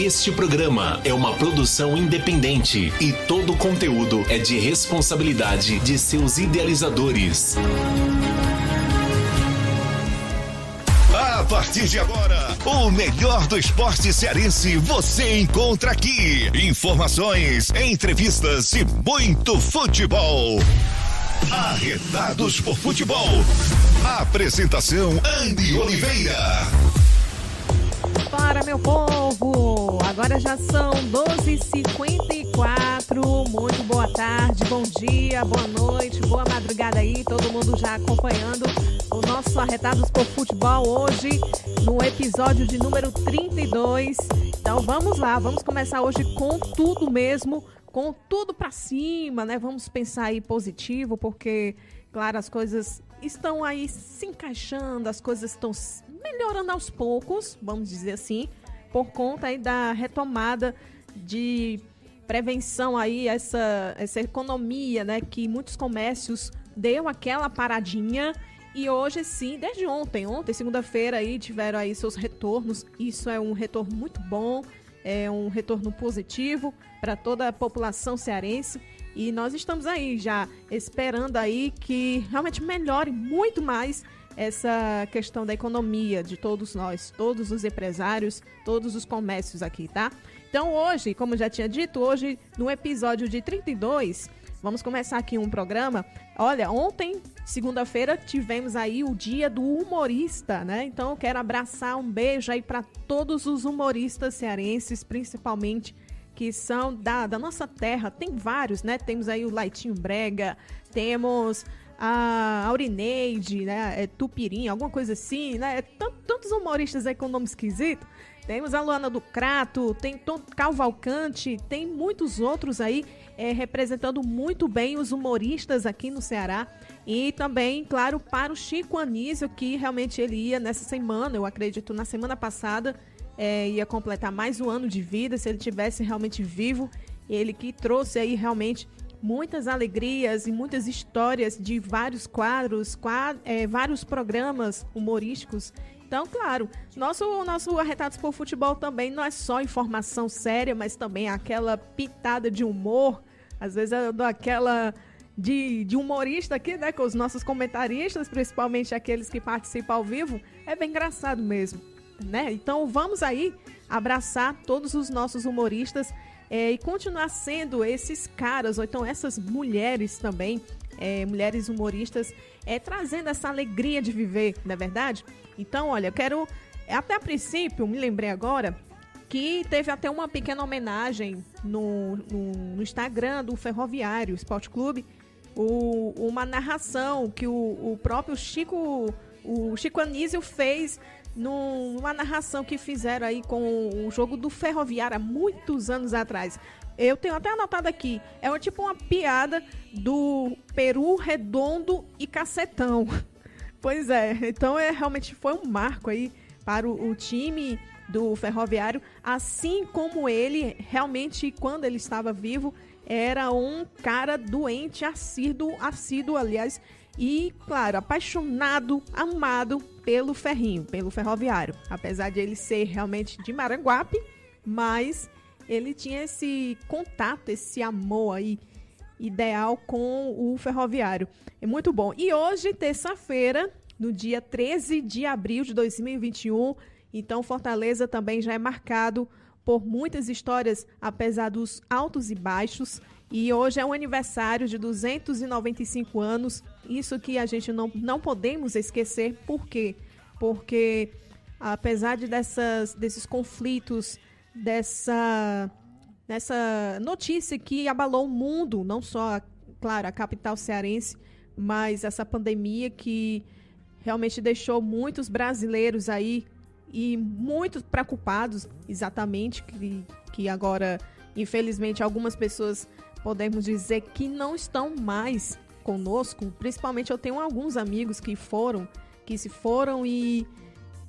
Este programa é uma produção independente e todo o conteúdo é de responsabilidade de seus idealizadores. A partir de agora, o melhor do esporte cearense você encontra aqui. Informações, entrevistas e muito futebol. Arretados por futebol. Apresentação Andy Oliveira. Para meu povo, agora já são 12h54. Muito boa tarde, bom dia, boa noite, boa madrugada aí. Todo mundo já acompanhando o nosso Arretados por Futebol hoje, no episódio de número 32. Então vamos lá, vamos começar hoje com tudo mesmo, com tudo para cima, né? Vamos pensar aí positivo, porque, claro, as coisas estão aí se encaixando, as coisas estão melhorando aos poucos, vamos dizer assim, por conta aí da retomada de prevenção aí essa essa economia, né, que muitos comércios deu aquela paradinha e hoje sim, desde ontem, ontem, segunda-feira aí tiveram aí seus retornos. Isso é um retorno muito bom, é um retorno positivo para toda a população cearense. E nós estamos aí já esperando aí que realmente melhore muito mais essa questão da economia de todos nós, todos os empresários, todos os comércios aqui, tá? Então hoje, como já tinha dito, hoje no episódio de 32, vamos começar aqui um programa. Olha, ontem, segunda-feira, tivemos aí o dia do humorista, né? Então eu quero abraçar um beijo aí para todos os humoristas cearenses, principalmente que são da, da nossa terra. Tem vários, né? Temos aí o Laitinho Brega, temos a Aurineide, né? É Tupirim, alguma coisa assim, né? É tantos humoristas aí com nome esquisito. Temos a Luana do Crato, tem Calvalcante, tem muitos outros aí é, representando muito bem os humoristas aqui no Ceará. E também, claro, para o Chico Anísio, que realmente ele ia nessa semana, eu acredito, na semana passada, é, ia completar mais um ano de vida, se ele tivesse realmente vivo. Ele que trouxe aí realmente muitas alegrias e muitas histórias de vários quadros, é, vários programas humorísticos. Então, claro, nosso, nosso Arretados por Futebol também não é só informação séria, mas também aquela pitada de humor. Às vezes eu dou aquela de, de humorista aqui, né? Com os nossos comentaristas, principalmente aqueles que participam ao vivo. É bem engraçado mesmo, né? Então vamos aí abraçar todos os nossos humoristas é, e continuar sendo esses caras, ou então essas mulheres também, é, mulheres humoristas, é, trazendo essa alegria de viver, não é verdade? Então, olha, eu quero. Até a princípio, me lembrei agora que teve até uma pequena homenagem no, no, no Instagram do Ferroviário Esporte Clube, o, uma narração que o, o próprio Chico, o Chico Anísio fez numa narração que fizeram aí com o jogo do Ferroviário há muitos anos atrás. Eu tenho até anotado aqui. É tipo uma piada do Peru redondo e cacetão. Pois é, então é realmente foi um marco aí para o, o time do Ferroviário, assim como ele realmente quando ele estava vivo era um cara doente, assíduo, assíduo aliás, e, claro, apaixonado, amado pelo ferrinho, pelo ferroviário. Apesar de ele ser realmente de Maranguape, mas ele tinha esse contato, esse amor aí ideal com o ferroviário. É muito bom. E hoje, terça-feira, no dia 13 de abril de 2021, então Fortaleza também já é marcado por muitas histórias, apesar dos altos e baixos. E hoje é um aniversário de 295 anos. Isso que a gente não, não podemos esquecer. Por quê? Porque apesar de dessas, desses conflitos, dessa, dessa notícia que abalou o mundo, não só, claro, a capital cearense, mas essa pandemia que realmente deixou muitos brasileiros aí e muito preocupados, exatamente, que, que agora, infelizmente, algumas pessoas podemos dizer que não estão mais conosco. Principalmente eu tenho alguns amigos que foram, que se foram e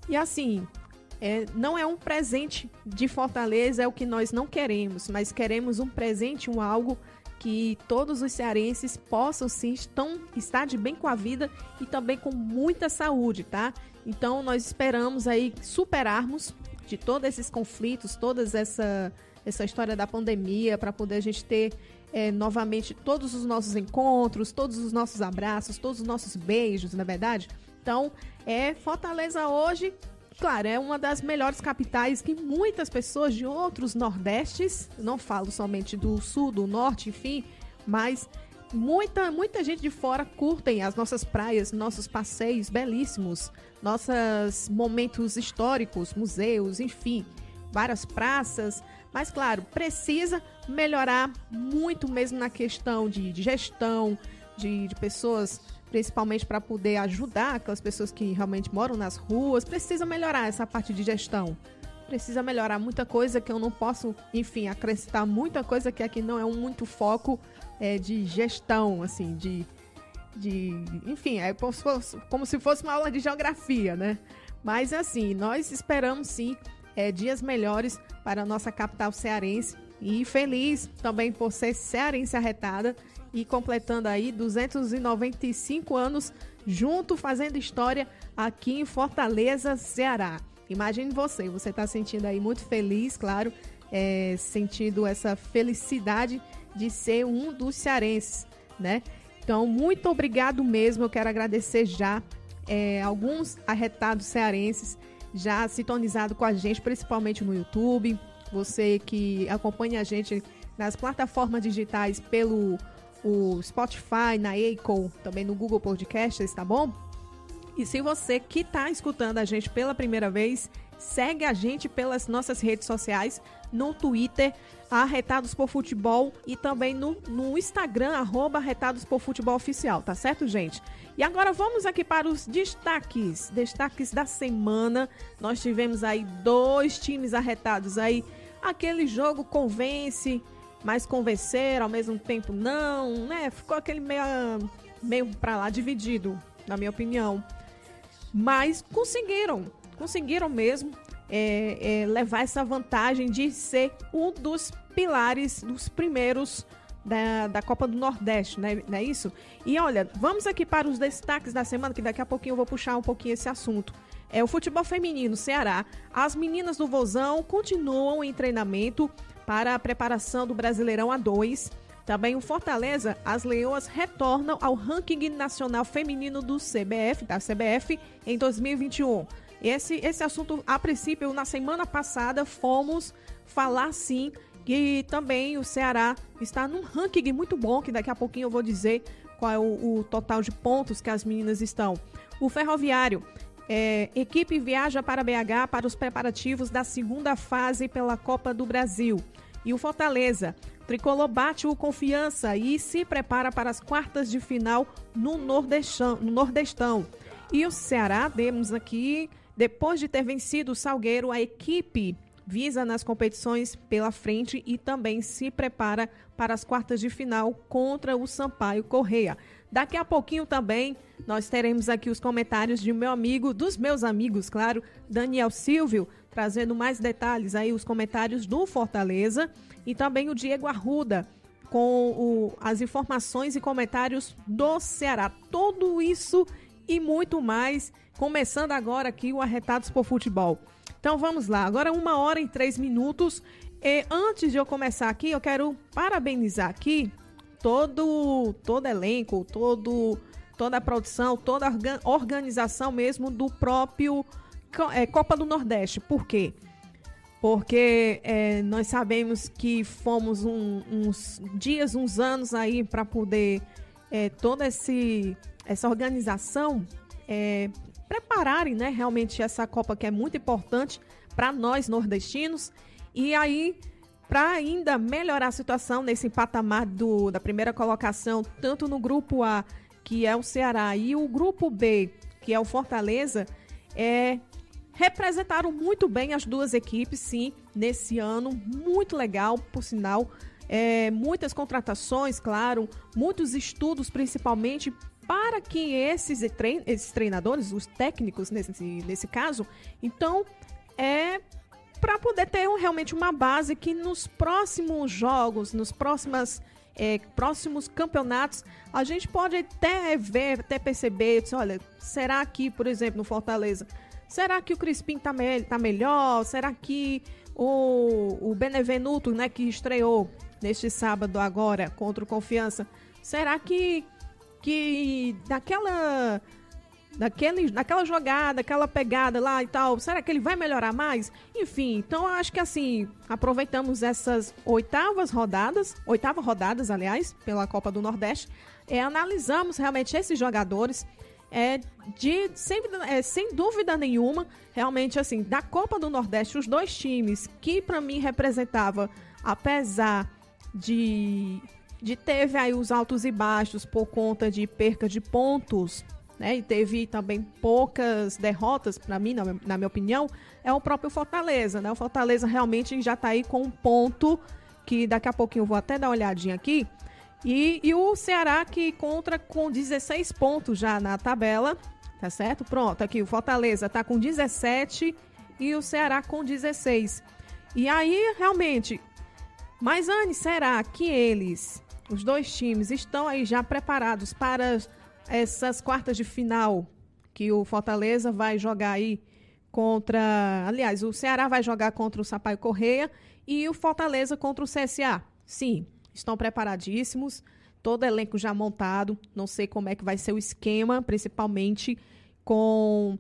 e assim, é, não é um presente de Fortaleza, é o que nós não queremos, mas queremos um presente, um algo que todos os cearenses possam sim estão, estar de bem com a vida e também com muita saúde, tá? Então nós esperamos aí superarmos de todos esses conflitos, todas essa essa história da pandemia, para poder a gente ter é, novamente todos os nossos encontros, todos os nossos abraços, todos os nossos beijos, na é verdade. Então, é Fortaleza hoje claro, é uma das melhores capitais que muitas pessoas de outros nordestes, não falo somente do sul, do norte, enfim, mas muita, muita gente de fora curtem as nossas praias, nossos passeios belíssimos, nossos momentos históricos, museus, enfim, várias praças. Mas, claro, precisa melhorar muito mesmo na questão de, de gestão, de, de pessoas principalmente para poder ajudar aquelas pessoas que realmente moram nas ruas, precisa melhorar essa parte de gestão. Precisa melhorar muita coisa que eu não posso, enfim, acrescentar muita coisa que aqui não é um muito foco é, de gestão, assim, de, de. Enfim, é como se, fosse, como se fosse uma aula de geografia, né? Mas assim, nós esperamos sim é, dias melhores para a nossa capital cearense e feliz também por ser cearense arretada e completando aí 295 anos junto fazendo história aqui em Fortaleza, Ceará. Imagine você, você está sentindo aí muito feliz, claro, é, sentindo essa felicidade de ser um dos cearenses, né? Então, muito obrigado mesmo. Eu quero agradecer já é, alguns arretados cearenses já sintonizado com a gente, principalmente no YouTube. Você que acompanha a gente nas plataformas digitais pelo o Spotify, na Acol, também no Google Podcasts, tá bom? E se você que está escutando a gente pela primeira vez, segue a gente pelas nossas redes sociais, no Twitter, Arretados por Futebol e também no, no Instagram, arroba Arretados por Futebol Oficial, tá certo, gente? E agora vamos aqui para os destaques, destaques da semana. Nós tivemos aí dois times arretados aí, aquele jogo convence, mas convencer, ao mesmo tempo não, né? Ficou aquele meio, meio pra lá dividido, na minha opinião. Mas conseguiram, conseguiram mesmo é, é, levar essa vantagem de ser um dos pilares, dos primeiros da, da Copa do Nordeste, né? não é isso? E olha, vamos aqui para os destaques da semana, que daqui a pouquinho eu vou puxar um pouquinho esse assunto. É o futebol feminino Ceará. As meninas do Vozão continuam em treinamento para a preparação do Brasileirão A2. Também o Fortaleza, as Leoas retornam ao ranking nacional feminino do CBF, da CBF, em 2021. Esse, esse assunto, a princípio, na semana passada, fomos falar sim que também o Ceará está num ranking muito bom, que daqui a pouquinho eu vou dizer qual é o, o total de pontos que as meninas estão. O Ferroviário é, equipe viaja para BH para os preparativos da segunda fase pela Copa do Brasil. E o Fortaleza, Tricolor bate o confiança e se prepara para as quartas de final no Nordestão. No Nordestão. E o Ceará, temos aqui, depois de ter vencido o Salgueiro, a equipe visa nas competições pela frente e também se prepara para as quartas de final contra o Sampaio Correia. Daqui a pouquinho também nós teremos aqui os comentários de meu amigo, dos meus amigos, claro, Daniel Silvio, trazendo mais detalhes aí, os comentários do Fortaleza e também o Diego Arruda com o, as informações e comentários do Ceará. Tudo isso e muito mais, começando agora aqui o Arretados por Futebol. Então vamos lá, agora uma hora e três minutos. E antes de eu começar aqui, eu quero parabenizar aqui todo todo elenco, todo toda a produção, toda a organização mesmo do próprio é, Copa do Nordeste. Por quê? Porque é, nós sabemos que fomos um, uns dias, uns anos aí para poder é, toda esse, essa organização é, prepararem né, realmente essa Copa que é muito importante para nós nordestinos. E aí para ainda melhorar a situação nesse patamar do, da primeira colocação, tanto no grupo A, que é o Ceará, e o grupo B, que é o Fortaleza, é, representaram muito bem as duas equipes, sim, nesse ano. Muito legal, por sinal. É, muitas contratações, claro, muitos estudos, principalmente para que esses, trein esses treinadores, os técnicos nesse, nesse caso, então é para poder ter um, realmente uma base que nos próximos jogos, nos próximas, é, próximos campeonatos, a gente pode até ver, até perceber, olha, será que, por exemplo, no Fortaleza, será que o Crispim tá, me tá melhor? Será que o, o Benevenuto, né, que estreou neste sábado agora contra o Confiança, será que, que daquela daquele, daquela jogada, aquela pegada lá e tal, será que ele vai melhorar mais? Enfim, então acho que assim, aproveitamos essas oitavas rodadas, oitava rodadas, aliás, pela Copa do Nordeste, é, analisamos realmente esses jogadores, é, de, sem, é, sem dúvida nenhuma, realmente assim, da Copa do Nordeste, os dois times que para mim representava, apesar de, de teve aí os altos e baixos por conta de perca de pontos, né, e teve também poucas derrotas, para mim, na, na, minha opinião, é o próprio Fortaleza. Né? O Fortaleza realmente já está aí com um ponto que daqui a pouquinho eu vou até dar uma olhadinha aqui. E, e o Ceará que contra com 16 pontos já na tabela, tá certo? Pronto, aqui o Fortaleza está com 17 e o Ceará com 16. E aí, realmente, mas Anne, será que eles, os dois times, estão aí já preparados para essas quartas de final que o Fortaleza vai jogar aí contra. Aliás, o Ceará vai jogar contra o Sampaio Correia e o Fortaleza contra o CSA. Sim, estão preparadíssimos, todo elenco já montado. Não sei como é que vai ser o esquema, principalmente com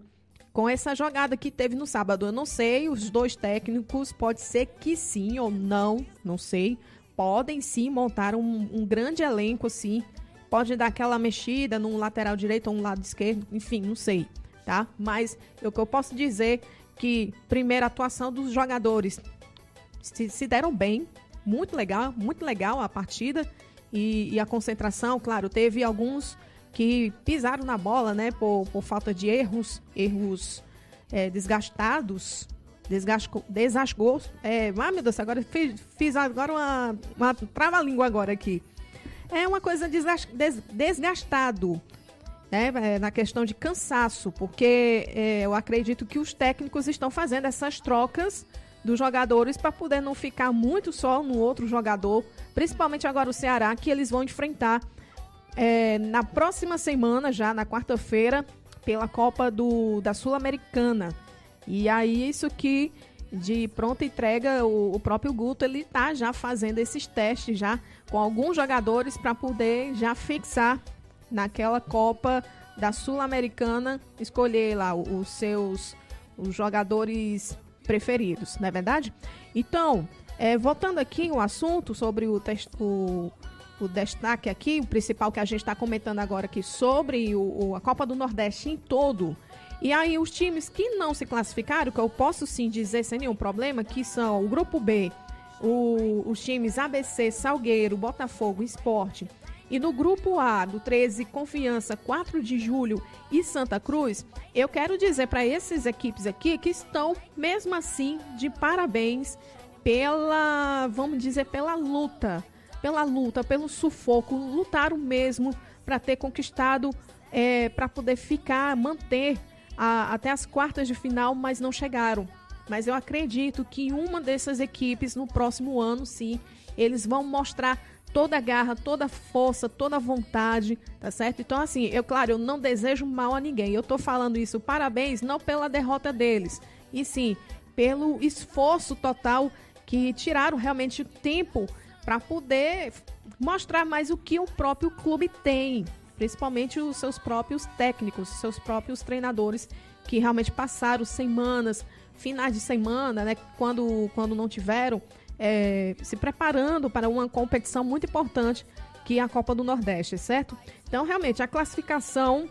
com essa jogada que teve no sábado. Eu não sei, os dois técnicos, pode ser que sim ou não, não sei. Podem sim montar um, um grande elenco assim. Pode dar aquela mexida num lateral direito ou um lado esquerdo, enfim, não sei, tá? Mas o que eu posso dizer que primeira atuação dos jogadores se, se deram bem, muito legal, muito legal a partida e, e, a concentração, claro, teve alguns que pisaram na bola, né, por, por falta de erros, erros é, desgastados, desgascou, desasgou, é, ah, meu Deus, agora fiz, fiz agora uma, uma trava-língua agora aqui é uma coisa desgastado. Né, é, na questão de cansaço, porque é, eu acredito que os técnicos estão fazendo essas trocas dos jogadores para poder não ficar muito só no outro jogador, principalmente agora o Ceará, que eles vão enfrentar é, na próxima semana, já na quarta-feira, pela Copa do, da Sul-Americana. E aí, isso que de pronta entrega, o, o próprio Guto ele tá já fazendo esses testes já com alguns jogadores para poder já fixar naquela Copa da Sul-Americana, escolher lá os seus os jogadores preferidos, não é verdade? Então, é, voltando aqui o assunto sobre o, o, o destaque aqui, o principal que a gente está comentando agora aqui sobre o, a Copa do Nordeste em todo, e aí, os times que não se classificaram, que eu posso sim dizer sem nenhum problema, que são o Grupo B, o, os times ABC, Salgueiro, Botafogo, Esporte. E no grupo A, do 13, Confiança, 4 de julho e Santa Cruz, eu quero dizer para essas equipes aqui que estão, mesmo assim, de parabéns pela, vamos dizer, pela luta, pela luta, pelo sufoco, lutaram mesmo para ter conquistado, é, para poder ficar, manter a, até as quartas de final, mas não chegaram. Mas eu acredito que uma dessas equipes no próximo ano, sim, eles vão mostrar toda a garra, toda a força, toda a vontade, tá certo? Então, assim, eu, claro, eu não desejo mal a ninguém. Eu tô falando isso, parabéns, não pela derrota deles, e sim pelo esforço total que tiraram realmente tempo para poder mostrar mais o que o próprio clube tem, principalmente os seus próprios técnicos, seus próprios treinadores que realmente passaram semanas, finais de semana, né, quando, quando não tiveram, é, se preparando para uma competição muito importante que é a Copa do Nordeste, certo? Então, realmente, a classificação,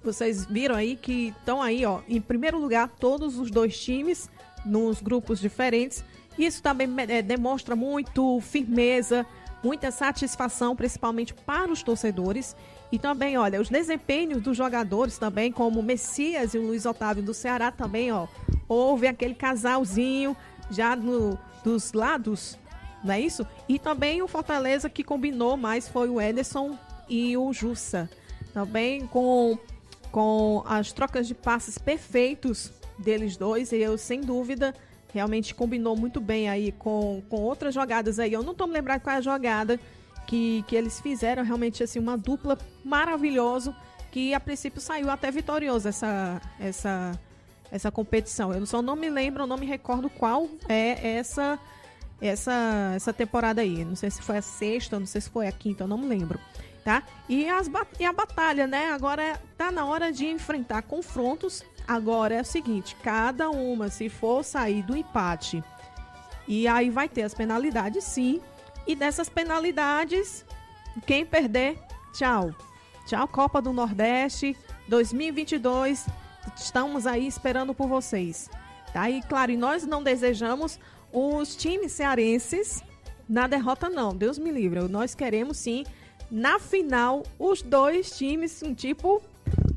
vocês viram aí que estão aí, ó, em primeiro lugar, todos os dois times nos grupos diferentes. Isso também é, demonstra muito firmeza, muita satisfação, principalmente para os torcedores. E também, olha, os desempenhos dos jogadores também, como o Messias e o Luiz Otávio do Ceará também, ó. Houve aquele casalzinho já no, dos lados, não é isso? E também o Fortaleza que combinou mais foi o Ederson e o Jussa. Também com, com as trocas de passes perfeitos deles dois, e eu, sem dúvida, realmente combinou muito bem aí com, com outras jogadas aí. Eu não tô me lembrando qual é a jogada que, que eles fizeram realmente assim uma dupla maravilhosa que a princípio saiu até vitorioso essa essa essa competição. Eu só não me lembro, não me recordo qual é essa essa essa temporada aí. Não sei se foi a sexta, não sei se foi a quinta, eu não me lembro, tá? E as e a batalha, né? Agora tá na hora de enfrentar confrontos. Agora é o seguinte, cada uma se for sair do empate e aí vai ter as penalidades, sim. E dessas penalidades, quem perder, tchau. Tchau, Copa do Nordeste 2022. Estamos aí esperando por vocês. Tá? E claro, e nós não desejamos os times cearenses na derrota, não. Deus me livre. Nós queremos sim, na final, os dois times, um tipo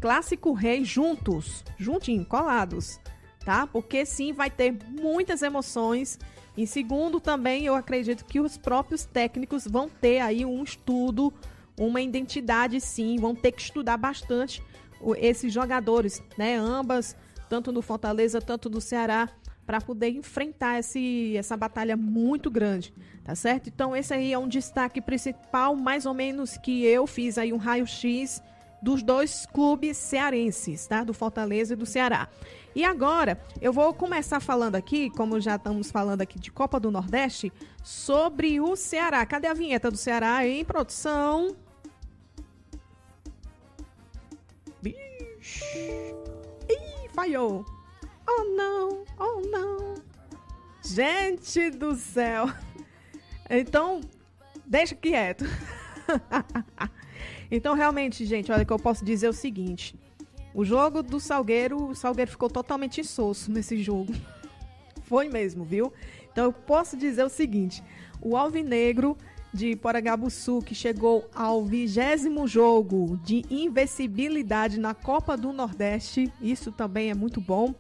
clássico rei juntos, juntinho, colados, tá? Porque sim, vai ter muitas emoções. E segundo, também eu acredito que os próprios técnicos vão ter aí um estudo, uma identidade, sim, vão ter que estudar bastante esses jogadores, né? Ambas, tanto no Fortaleza, tanto no Ceará, para poder enfrentar esse, essa batalha muito grande, tá certo? Então esse aí é um destaque principal, mais ou menos que eu fiz aí um raio-x dos dois clubes cearenses, tá? Do Fortaleza e do Ceará. E agora, eu vou começar falando aqui, como já estamos falando aqui de Copa do Nordeste, sobre o Ceará. Cadê a vinheta do Ceará em produção? Ih, falhou. Oh não, oh não. Gente do céu. Então, deixa quieto. então, realmente, gente, olha que eu posso dizer o seguinte. O jogo do Salgueiro, o Salgueiro ficou totalmente insosso nesse jogo. Foi mesmo, viu? Então eu posso dizer o seguinte: o Alvinegro de Poragabuçu, que chegou ao vigésimo jogo de invencibilidade na Copa do Nordeste, isso também é muito bom.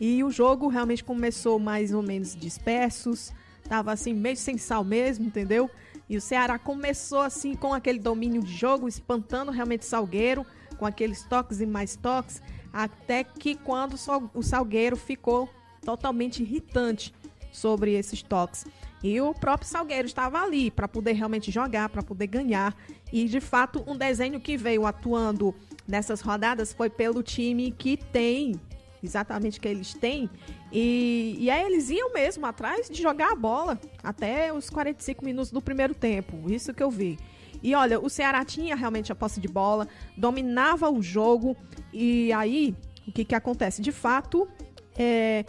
E o jogo realmente começou mais ou menos dispersos, tava assim, meio sem sal mesmo, entendeu? E o Ceará começou assim com aquele domínio de jogo, espantando realmente Salgueiro com aqueles toques e mais toques, até que quando o Salgueiro ficou totalmente irritante sobre esses toques. E o próprio Salgueiro estava ali para poder realmente jogar, para poder ganhar. E de fato, um desenho que veio atuando nessas rodadas foi pelo time que tem exatamente que eles têm. E, e aí eles iam mesmo atrás de jogar a bola até os 45 minutos do primeiro tempo. Isso que eu vi. E olha, o Ceará tinha realmente a posse de bola, dominava o jogo. E aí, o que, que acontece? De fato, é,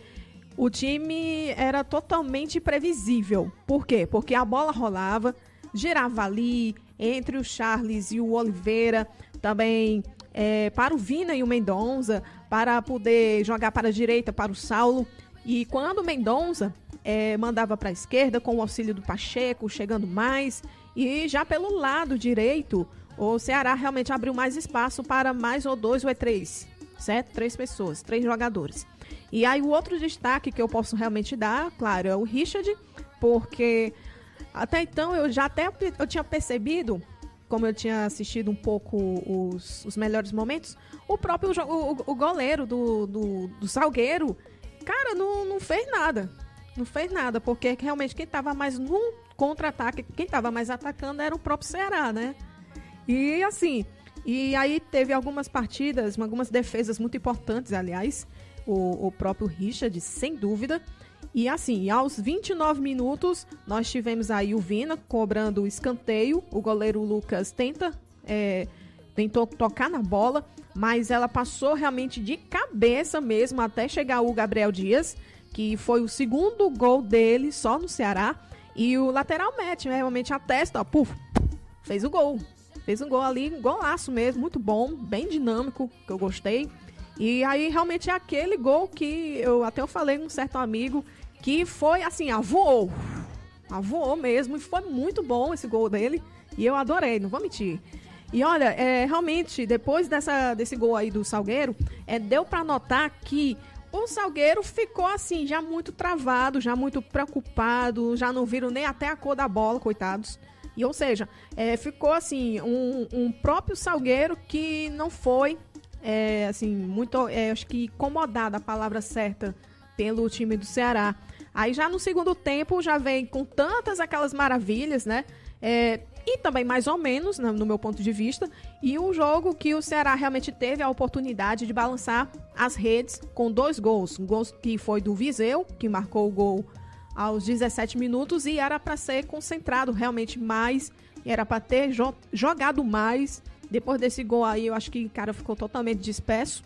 o time era totalmente previsível. Por quê? Porque a bola rolava, girava ali entre o Charles e o Oliveira, também é, para o Vina e o Mendonça, para poder jogar para a direita, para o Saulo. E quando o Mendonça é, mandava para a esquerda, com o auxílio do Pacheco, chegando mais, e já pelo lado direito, o Ceará realmente abriu mais espaço para mais ou dois ou três, certo? Três pessoas, três jogadores. E aí o outro destaque que eu posso realmente dar, claro, é o Richard, porque até então eu já até eu tinha percebido, como eu tinha assistido um pouco os, os melhores momentos, o próprio o, o goleiro do, do, do Salgueiro, cara, não, não fez nada. Não fez nada, porque realmente quem estava mais no contra-ataque, quem estava mais atacando era o próprio Ceará, né? E assim, e aí teve algumas partidas, algumas defesas muito importantes, aliás, o, o próprio Richard, sem dúvida. E assim, aos 29 minutos, nós tivemos aí o Vina cobrando o escanteio. O goleiro Lucas tenta, é, tentou tocar na bola, mas ela passou realmente de cabeça mesmo até chegar o Gabriel Dias que foi o segundo gol dele só no Ceará. E o lateral mete né, realmente a testa, ó, puf, fez o gol. Fez um gol ali, um golaço mesmo, muito bom, bem dinâmico, que eu gostei. E aí realmente é aquele gol que eu até eu falei com um certo amigo que foi assim, avoou. Avoou mesmo e foi muito bom esse gol dele. E eu adorei, não vou mentir. E olha, é, realmente, depois dessa, desse gol aí do Salgueiro, é, deu para notar que o Salgueiro ficou assim, já muito travado, já muito preocupado, já não viram nem até a cor da bola, coitados. E ou seja, é, ficou assim, um, um, próprio Salgueiro que não foi, é, assim, muito, é, acho que incomodado a palavra certa, pelo time do Ceará. Aí já no segundo tempo já vem com tantas aquelas maravilhas, né? É, e também mais ou menos, no meu ponto de vista, e um jogo que o Ceará realmente teve a oportunidade de balançar as redes com dois gols. Um gol que foi do Viseu, que marcou o gol aos 17 minutos e era para ser concentrado realmente mais, era para ter jo jogado mais. Depois desse gol aí, eu acho que o cara ficou totalmente disperso.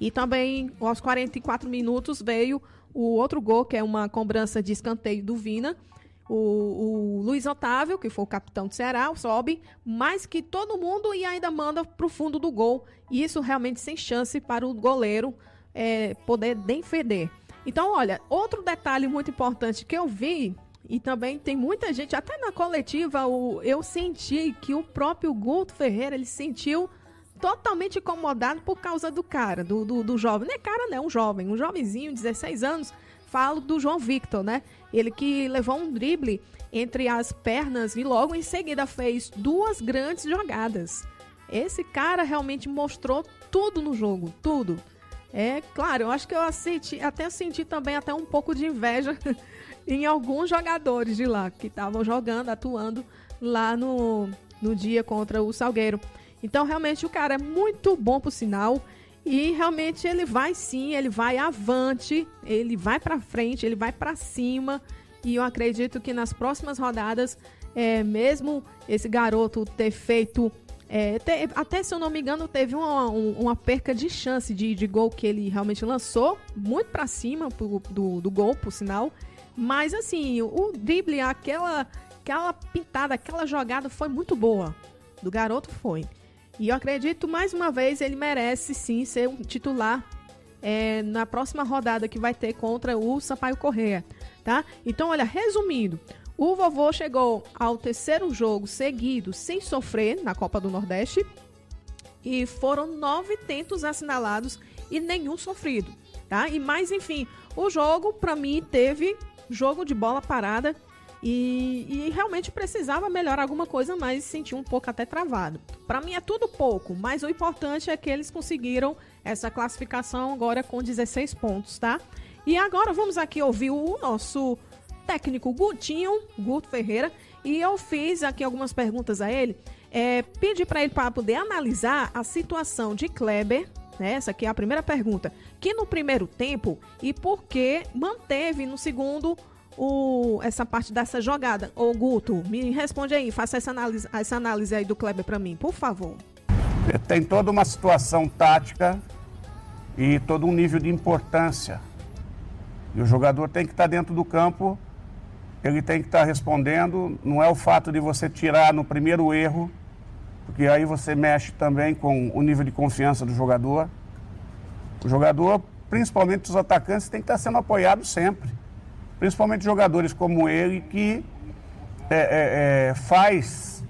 E também aos 44 minutos veio o outro gol, que é uma cobrança de escanteio do Vina. O, o, Luiz Otávio, que foi o capitão do Ceará, sobe mais que todo mundo e ainda manda para o fundo do gol. E isso realmente sem chance para o goleiro é, poder defender. Então, olha, outro detalhe muito importante que eu vi, e também tem muita gente, até na coletiva, o, eu senti que o próprio Guto Ferreira, ele sentiu totalmente incomodado por causa do cara, do, do, do jovem. Não é cara, não, um jovem, um jovenzinho, 16 anos. Falo do João Victor, né? Ele que levou um drible entre as pernas e logo em seguida fez duas grandes jogadas. Esse cara realmente mostrou tudo no jogo, tudo. É claro, eu acho que eu senti, até senti também até um pouco de inveja em alguns jogadores de lá que estavam jogando, atuando lá no, no dia contra o Salgueiro. Então, realmente, o cara é muito bom por sinal. E realmente ele vai sim, ele vai avante, ele vai para frente, ele vai para cima. E eu acredito que nas próximas rodadas, é, mesmo esse garoto ter feito é, te, até se eu não me engano, teve uma, uma perca de chance de, de gol que ele realmente lançou, muito para cima pro, do, do gol, por sinal. Mas assim, o drible, aquela, aquela pintada, aquela jogada foi muito boa. Do garoto foi. E eu acredito, mais uma vez, ele merece sim ser um titular é, na próxima rodada que vai ter contra o Sampaio Correia, tá? Então, olha, resumindo, o vovô chegou ao terceiro jogo seguido sem sofrer na Copa do Nordeste e foram nove tentos assinalados e nenhum sofrido, tá? E mais enfim, o jogo para mim teve jogo de bola parada e, e, realmente precisava melhorar alguma coisa, mas senti um pouco até travado. Para mim é tudo pouco, mas o importante é que eles conseguiram essa classificação agora com 16 pontos, tá? E agora vamos aqui ouvir o nosso técnico Gutinho, Guto Ferreira, e eu fiz aqui algumas perguntas a ele. É, pedi para ele para poder analisar a situação de Kleber, né, essa aqui é a primeira pergunta, que no primeiro tempo e por que manteve no segundo o, essa parte dessa jogada. Ô Guto, me responde aí, faça essa análise, essa análise aí do Kleber para mim, por favor. Tem toda uma situação tática e todo um nível de importância. E o jogador tem que estar dentro do campo ele tem que estar respondendo. Não é o fato de você tirar no primeiro erro, porque aí você mexe também com o nível de confiança do jogador. O jogador, principalmente os atacantes, tem que estar sendo apoiado sempre. Principalmente jogadores como ele que é, é, é, faz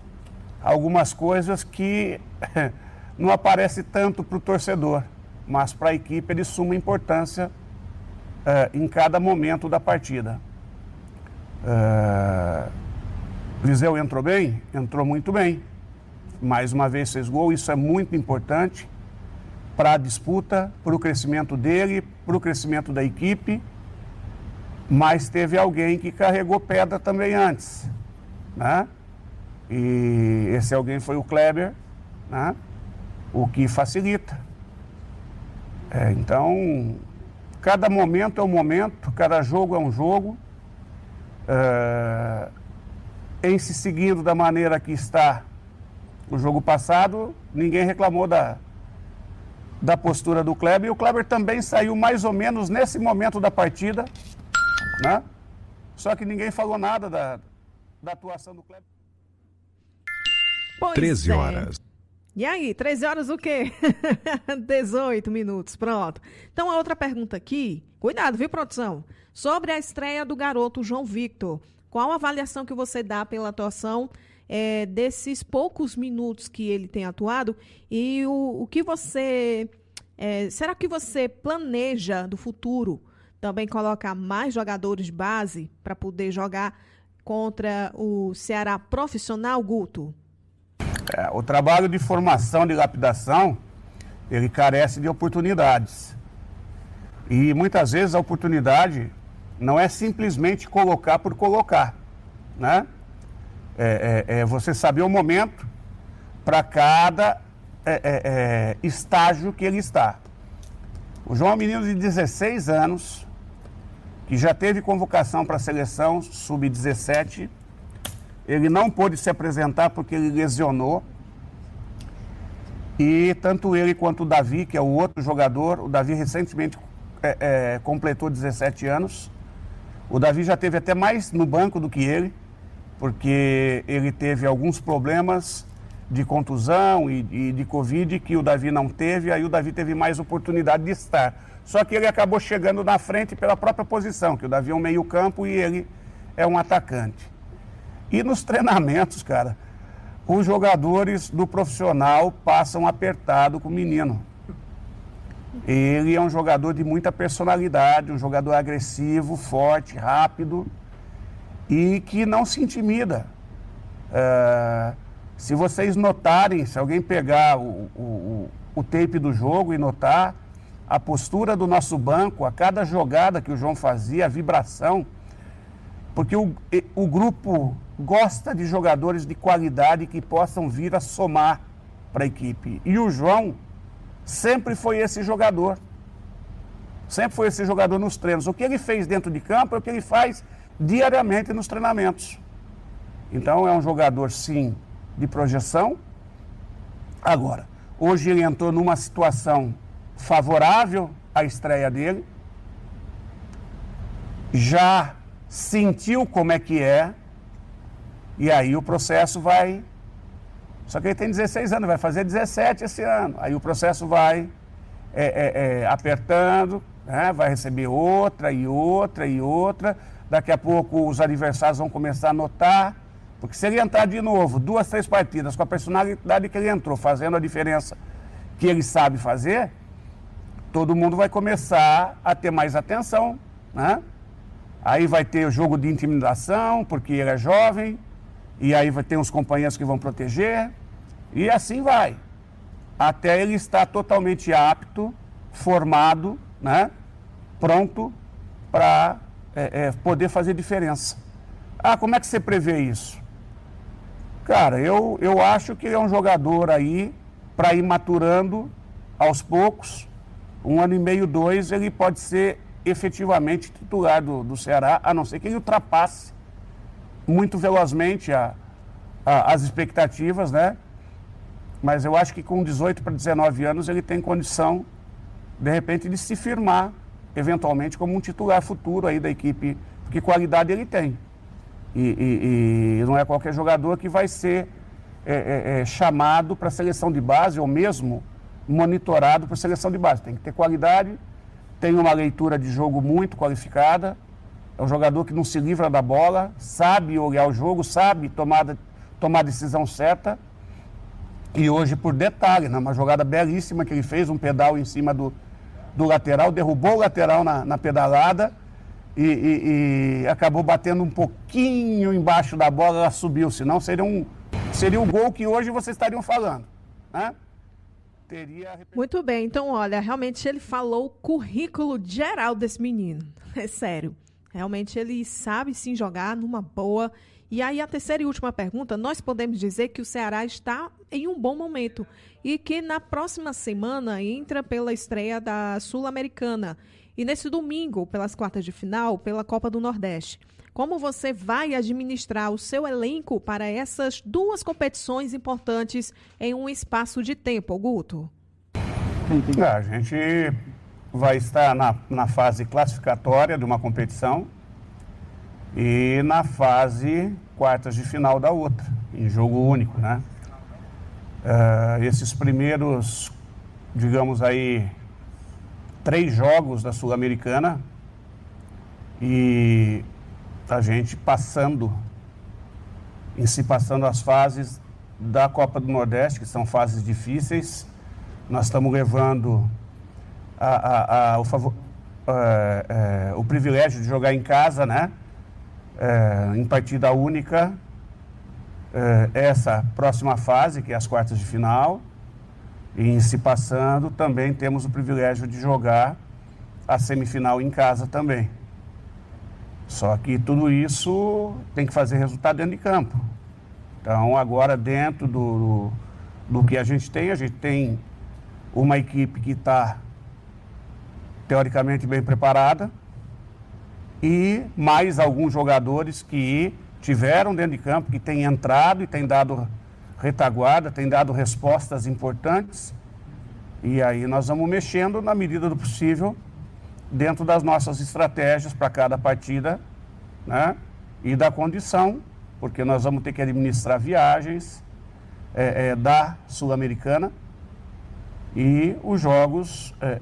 algumas coisas que não aparece tanto para o torcedor, mas para a equipe de suma importância é, em cada momento da partida. Uh, Liseu entrou bem? Entrou muito bem. Mais uma vez fez gol, isso é muito importante para a disputa, para o crescimento dele, para o crescimento da equipe. Mas teve alguém que carregou pedra também antes, né? E esse alguém foi o Kleber, né? O que facilita. É, então, cada momento é um momento, cada jogo é um jogo uh, em se seguindo da maneira que está o jogo passado, ninguém reclamou da, da postura do Kleber. E o Kleber também saiu mais ou menos nesse momento da partida, né? Só que ninguém falou nada da, da atuação do Kleber. Pois 13 é. horas. E aí, 13 horas o quê? 18 minutos, pronto. Então, a outra pergunta aqui, cuidado, viu, produção? Sobre a estreia do garoto João Victor. Qual a avaliação que você dá pela atuação é, desses poucos minutos que ele tem atuado? E o, o que você. É, será que você planeja do futuro também colocar mais jogadores base para poder jogar contra o Ceará profissional, Guto? É, o trabalho de formação, de lapidação, ele carece de oportunidades. E muitas vezes a oportunidade não é simplesmente colocar por colocar, né? É, é, é você saber o momento para cada é, é, é, estágio que ele está. O João é um menino de 16 anos, que já teve convocação para a seleção sub-17. Ele não pôde se apresentar porque ele lesionou. E tanto ele quanto o Davi, que é o outro jogador, o Davi recentemente é, é, completou 17 anos. O Davi já teve até mais no banco do que ele, porque ele teve alguns problemas de contusão e, e, de Covid que o Davi não teve, aí o Davi teve mais oportunidade de estar. Só que ele acabou chegando na frente pela própria posição, que o Davi é um meio-campo e ele é um atacante. E nos treinamentos, cara, os jogadores do profissional passam apertado com o menino. Ele é um jogador de muita personalidade, um jogador agressivo, forte, rápido e que não se intimida. É, se vocês notarem, se alguém pegar o, o, o tape do jogo e notar a postura do nosso banco, a cada jogada que o João fazia, a vibração, porque o, o grupo gosta de jogadores de qualidade que possam vir a somar para a equipe. E o João sempre foi esse jogador. Sempre foi esse jogador nos treinos. O que ele fez dentro de campo é o que ele faz diariamente nos treinamentos. Então é um jogador, sim, de projeção. Agora, hoje ele entrou numa situação favorável à estreia dele. Já sentiu como é que é, e aí o processo vai. Só que ele tem 16 anos, vai fazer 17 esse ano. Aí o processo vai é, é, é, apertando, né? vai receber outra e outra e outra. Daqui a pouco os adversários vão começar a notar. Porque se ele entrar de novo, duas, três partidas, com a personalidade que ele entrou, fazendo a diferença que ele sabe fazer, todo mundo vai começar a ter mais atenção, né? Aí vai ter o jogo de intimidação, porque ele é jovem, e aí vai ter uns companheiros que vão proteger, e assim vai. Até ele estar totalmente apto, formado, né? pronto para é, é, poder fazer diferença. Ah, como é que você prevê isso? Cara, eu, eu acho que é um jogador aí para ir maturando aos poucos. Um ano e meio, dois, ele pode ser efetivamente titular do, do Ceará, a não ser que ele ultrapasse muito velozmente a, a, as expectativas, né? Mas eu acho que com 18 para 19 anos ele tem condição, de repente, de se firmar, eventualmente, como um titular futuro aí da equipe, porque qualidade ele tem. E, e, e não é qualquer jogador que vai ser é, é, é, chamado para a seleção de base ou mesmo monitorado a seleção de base. Tem que ter qualidade tem uma leitura de jogo muito qualificada, é um jogador que não se livra da bola, sabe olhar o jogo, sabe tomar, tomar a decisão certa. E hoje, por detalhe, numa jogada belíssima que ele fez, um pedal em cima do, do lateral, derrubou o lateral na, na pedalada e, e, e, acabou batendo um pouquinho embaixo da bola, ela subiu, senão seria um, seria um gol que hoje vocês estariam falando. Né? Teria. Muito bem, então olha, realmente ele falou o currículo geral desse menino. É sério. Realmente ele sabe sim jogar numa boa. E aí a terceira e última pergunta, nós podemos dizer que o Ceará está em um bom momento e que na próxima semana entra pela estreia da Sul-Americana e nesse domingo pelas quartas de final pela Copa do Nordeste. Como você vai administrar o seu elenco para essas duas competições importantes em um espaço de tempo, Guto? É, a gente vai estar na, na fase classificatória de uma competição e na fase quartas de final da outra, em jogo único, né? Uh, esses primeiros, digamos aí, três jogos da Sul-Americana e a gente passando, em si passando as fases da Copa do Nordeste, que são fases difíceis. Nós estamos levando a, a, a, o, favor, é, é, o privilégio de jogar em casa, né? É, em partida única, essa próxima fase, que é as quartas de final. E em se passando, também temos o privilégio de jogar a semifinal em casa também. Só que tudo isso tem que fazer resultado dentro de campo. Então, agora, dentro do, do, do que a gente tem, a gente tem uma equipe que está teoricamente bem preparada e mais alguns jogadores que tiveram dentro de campo, que têm entrado e têm dado retaguarda, têm dado respostas importantes. E aí nós vamos mexendo na medida do possível dentro das nossas estratégias para cada partida, né? E da condição, porque nós vamos ter que administrar viagens é, é, da Sul-Americana e os jogos é, é,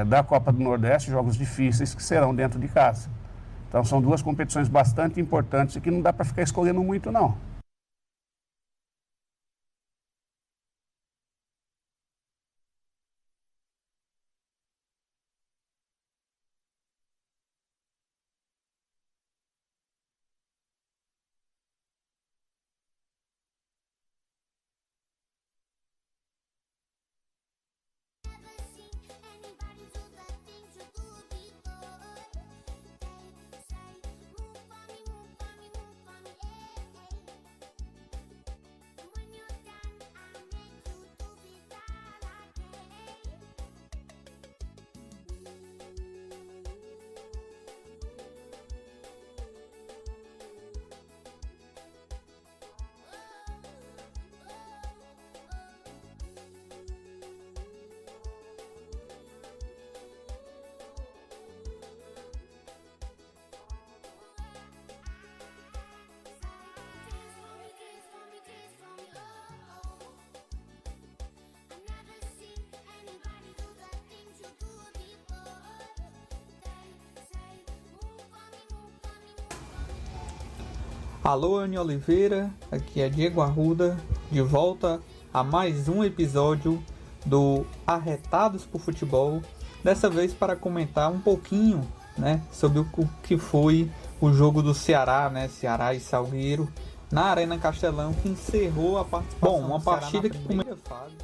é, da Copa do Nordeste, jogos difíceis que serão dentro de casa. Então são duas competições bastante importantes e que não dá para ficar escolhendo muito não. Alô, Anne Oliveira, aqui é Diego Arruda, de volta a mais um episódio do Arretados por Futebol. Dessa vez para comentar um pouquinho, né, sobre o que foi o jogo do Ceará, né, Ceará e Salgueiro, na Arena Castelão, que encerrou a participação Bom, uma partida que começou fase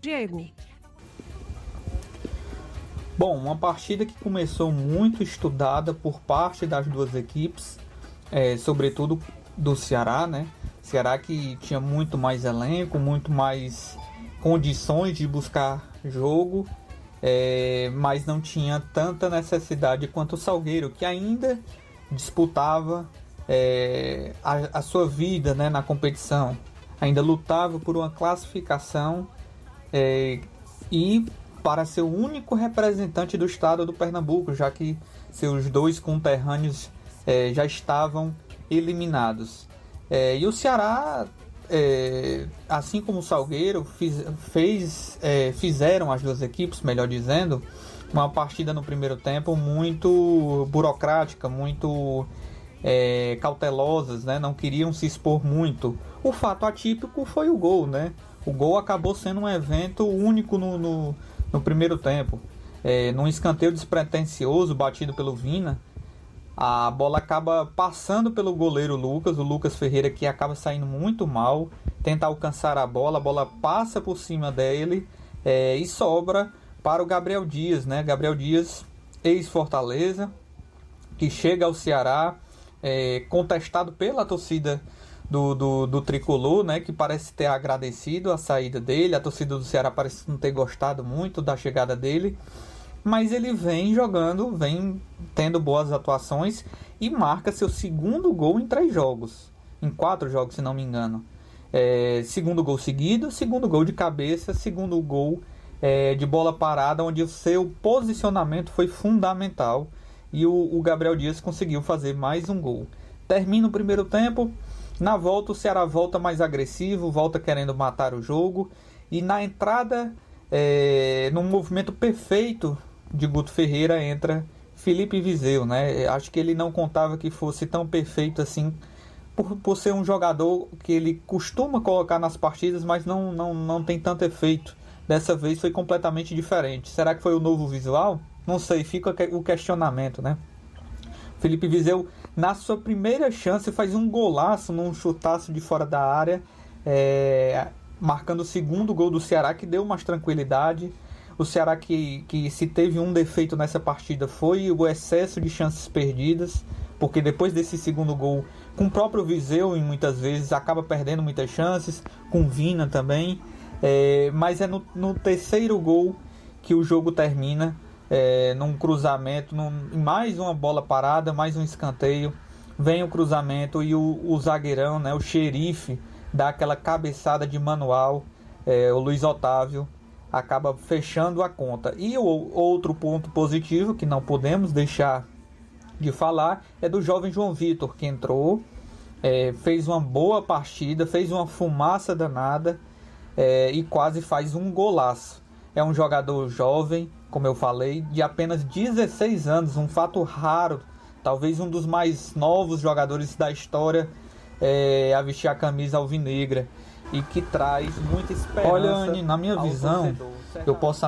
Diego. Bom, uma partida que começou muito estudada por parte das duas equipes, é, sobretudo do Ceará, né? Ceará que tinha muito mais elenco, muito mais condições de buscar jogo, é, mas não tinha tanta necessidade quanto o Salgueiro, que ainda disputava é, a, a, sua vida né, na competição, ainda lutava por uma classificação é, e para ser o único representante do estado do Pernambuco, já que seus dois conterrâneos é, já estavam eliminados. É, e o Ceará é, assim como o Salgueiro, fiz, fez, é, fizeram as duas equipes, melhor dizendo, uma partida no primeiro tempo muito burocrática, muito é, cautelosas, né? não queriam se expor muito. O fato atípico foi o gol, né? O gol acabou sendo um evento único no, no, no primeiro tempo. É, num escanteio despretensioso batido pelo Vina, a bola acaba passando pelo goleiro Lucas, o Lucas Ferreira que acaba saindo muito mal, tenta alcançar a bola, a bola passa por cima dele é, e sobra para o Gabriel Dias, né? Gabriel Dias, ex-Fortaleza, que chega ao Ceará, é, contestado pela torcida do, do, do, tricolor, né? Que parece ter agradecido a saída dele. A torcida do Ceará parece não ter gostado muito da chegada dele mas ele vem jogando, vem tendo boas atuações e marca seu segundo gol em três jogos, em quatro jogos, se não me engano. É, segundo gol seguido, segundo gol de cabeça, segundo gol é, de bola parada, onde o seu posicionamento foi fundamental e o, o Gabriel Dias conseguiu fazer mais um gol. Termina o primeiro tempo, na volta o Ceará volta mais agressivo, volta querendo matar o jogo e na entrada, é, num movimento perfeito de Guto Ferreira entra Felipe Viseu, né? Acho que ele não contava que fosse tão perfeito assim, por, por ser um jogador que ele costuma colocar nas partidas, mas não, não, não tem tanto efeito. Dessa vez foi completamente diferente. Será que foi o novo visual? Não sei, fica o questionamento, né? Felipe Viseu, na sua primeira chance, faz um golaço num chutaço de fora da área, é, marcando o segundo gol do Ceará, que deu mais tranquilidade. O Ceará que, que se teve um defeito nessa partida foi o excesso de chances perdidas, porque depois desse segundo gol, com o próprio Viseu, em muitas vezes, acaba perdendo muitas chances, com Vina também. É, mas é no, no, terceiro gol que o jogo termina, é, num cruzamento, num, mais uma bola parada, mais um escanteio. Vem o cruzamento e o, o zagueirão, né, o xerife, dá aquela cabeçada de manual, é, o Luiz Otávio, acaba fechando a conta. E o outro ponto positivo que não podemos deixar de falar é do jovem João Vitor, que entrou, é, fez uma boa partida, fez uma fumaça danada é, e quase faz um golaço. É um jogador jovem, como eu falei, de apenas 16 anos, um fato raro, talvez um dos mais novos jogadores da história é, a vestir a camisa alvinegra e que traz muita esperança. Olha, Anne, na minha visão, eu posso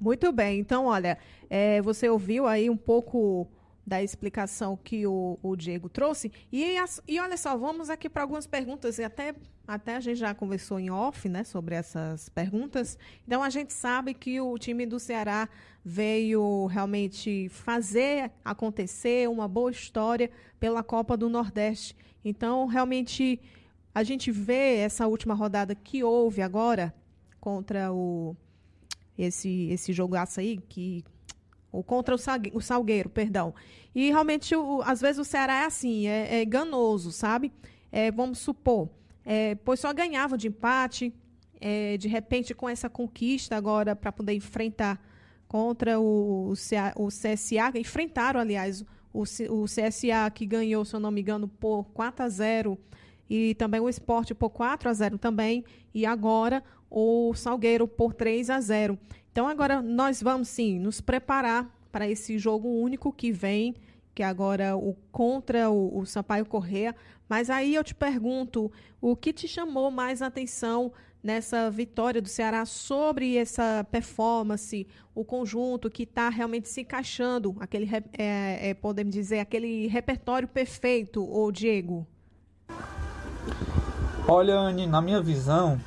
muito bem, então olha, é, você ouviu aí um pouco da explicação que o, o Diego trouxe. E, as, e olha só, vamos aqui para algumas perguntas, e até, até a gente já conversou em off né, sobre essas perguntas. Então a gente sabe que o time do Ceará veio realmente fazer acontecer uma boa história pela Copa do Nordeste. Então, realmente a gente vê essa última rodada que houve agora contra o esse esse jogaço aí que ou contra o, Salgueiro, perdão. E realmente, o, às vezes o Ceará é assim, é, é enganoso, sabe? É, vamos supor, é, pois só ganhava de empate, é, de repente com essa conquista agora para poder enfrentar contra o, o CSA, enfrentaram, aliás, o, o CSA que ganhou, se eu não me engano, por 4 a 0 e também o esporte por 4 a 0 também, e agora o Salgueiro por 3 a 0. Então agora nós vamos sim nos preparar para esse jogo único que vem, que é agora o contra o, o Sampaio Correa. Mas aí eu te pergunto, o que te chamou mais atenção nessa vitória do Ceará sobre essa performance, o conjunto que está realmente se encaixando, aquele, é, é, podemos dizer, aquele repertório perfeito, o Diego? Olha, Anne, na minha visão,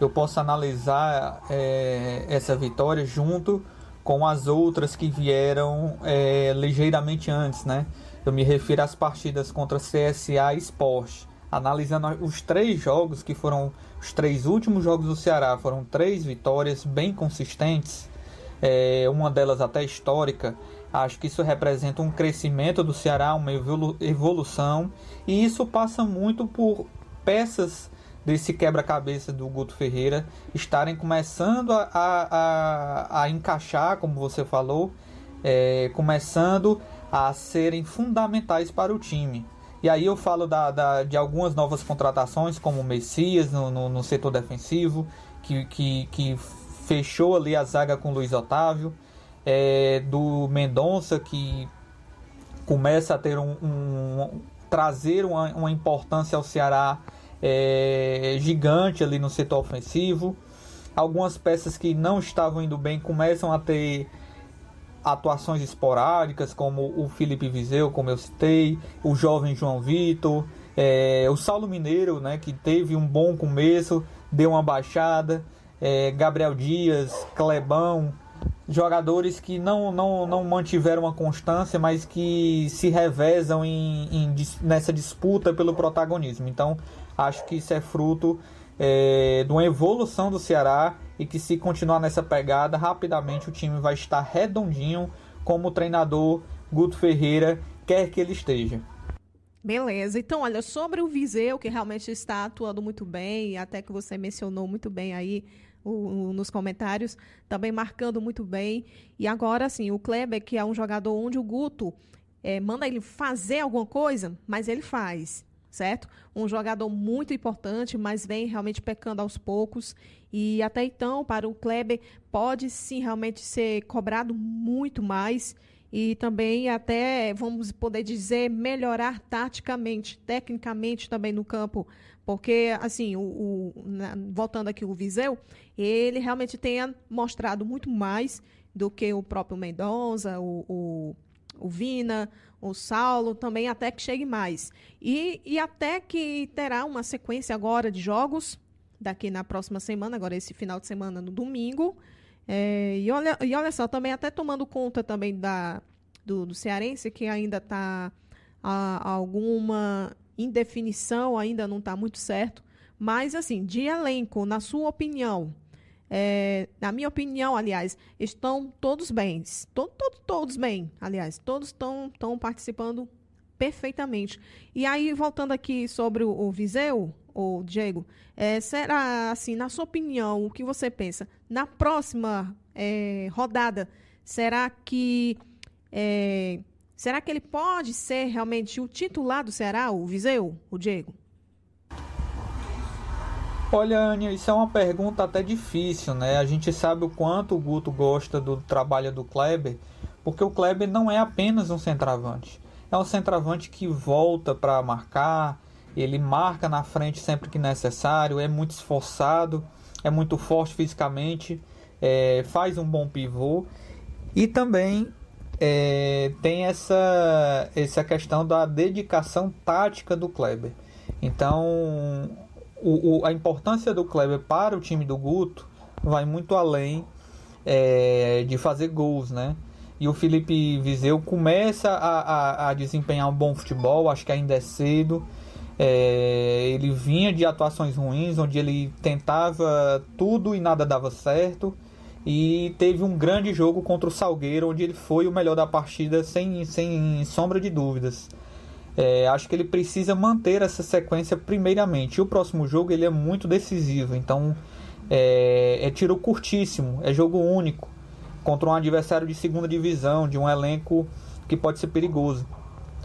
eu posso analisar é, essa vitória junto com as outras que vieram é, ligeiramente antes, né? Eu me refiro às partidas contra CSA e Sport. Analisando os três jogos que foram os três últimos jogos do Ceará, foram três vitórias bem consistentes, é, uma delas até histórica. Acho que isso representa um crescimento do Ceará, uma evolução, e isso passa muito por peças desse quebra-cabeça do Guto Ferreira estarem começando a, a, a encaixar, como você falou, é, começando a serem fundamentais para o time. E aí eu falo da, da de algumas novas contratações, como o Messias no, no, no setor defensivo, que, que, que, fechou ali a zaga com o Luiz Otávio, é, do Mendonça, que começa a ter um, um trazer uma, uma, importância ao Ceará é, gigante ali no setor ofensivo. Algumas peças que não estavam indo bem começam a ter atuações esporádicas, como o Felipe Vizeu, como eu citei, o jovem João Vitor, é, o Saulo Mineiro, né, que teve um bom começo, deu uma baixada, é, Gabriel Dias, Clebão, jogadores que não, não, não mantiveram uma constância, mas que se revezam em, em, nessa disputa pelo protagonismo. Então, acho que isso é fruto é, de uma evolução do Ceará e que se continuar nessa pegada, rapidamente o time vai estar redondinho como o treinador Guto Ferreira quer que ele esteja. Beleza, então olha, sobre o Viseu, que realmente está atuando muito bem, até que você mencionou muito bem aí o, o, nos comentários, também marcando muito bem. E agora, assim, o Kleber, que é um jogador onde o Guto é, manda ele fazer alguma coisa, mas ele faz certo? Um jogador muito importante, mas vem realmente pecando aos poucos. E até então, para o Kleber, pode sim realmente ser cobrado muito mais e também até, vamos poder dizer, melhorar taticamente, tecnicamente também no campo. Porque, assim, o, o na, voltando aqui o Viseu, ele realmente tenha mostrado muito mais do que o próprio Mendonça, o, o, o Vina, o Saulo também até que chegue mais. E, e até que terá uma sequência agora de jogos, daqui na próxima semana, agora esse final de semana no domingo. É, e, olha, e olha só, também até tomando conta também da, do, do Cearense, que ainda está alguma indefinição, ainda não está muito certo. Mas, assim, de elenco, na sua opinião, é, na minha opinião, aliás, estão todos bem. Todo, todo, todos bem, aliás. Todos estão participando perfeitamente. E aí, voltando aqui sobre o, o Viseu, o Diego, é, será assim, na sua opinião, o que você pensa? Na próxima é, rodada, será que é, será que ele pode ser realmente o titular do Ceará, o Viseu, o Diego? Olha, Ania, isso é uma pergunta até difícil, né? A gente sabe o quanto o Guto gosta do trabalho do Kleber, porque o Kleber não é apenas um centroavante. É um centroavante que volta para marcar, ele marca na frente sempre que necessário, é muito esforçado, é muito forte fisicamente, é, faz um bom pivô e também é, tem essa, essa questão da dedicação tática do Kleber. Então, o, o, a importância do Kleber para o time do Guto vai muito além é, de fazer gols, né? E o Felipe Viseu começa a, a, a desempenhar um bom futebol, acho que ainda é cedo. É, ele vinha de atuações ruins, onde ele tentava tudo e nada dava certo. E teve um grande jogo contra o Salgueiro, onde ele foi o melhor da partida, sem, sem sombra de dúvidas. É, acho que ele precisa manter essa sequência primeiramente. E o próximo jogo ele é muito decisivo, então é, é tiro curtíssimo, é jogo único contra um adversário de segunda divisão, de um elenco que pode ser perigoso.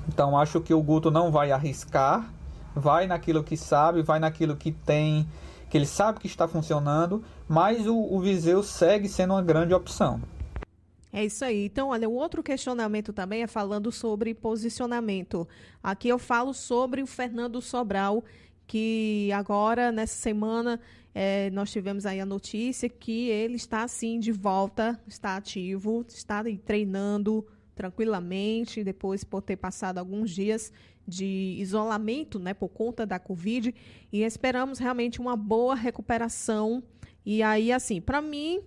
Então acho que o Guto não vai arriscar, vai naquilo que sabe, vai naquilo que tem, que ele sabe que está funcionando, mas o, o Viseu segue sendo uma grande opção. É isso aí. Então, olha, o outro questionamento também é falando sobre posicionamento. Aqui eu falo sobre o Fernando Sobral, que agora, nessa semana, é, nós tivemos aí a notícia que ele está, sim, de volta, está ativo, está treinando tranquilamente, depois por ter passado alguns dias de isolamento, né, por conta da Covid, e esperamos realmente uma boa recuperação. E aí, assim, para mim,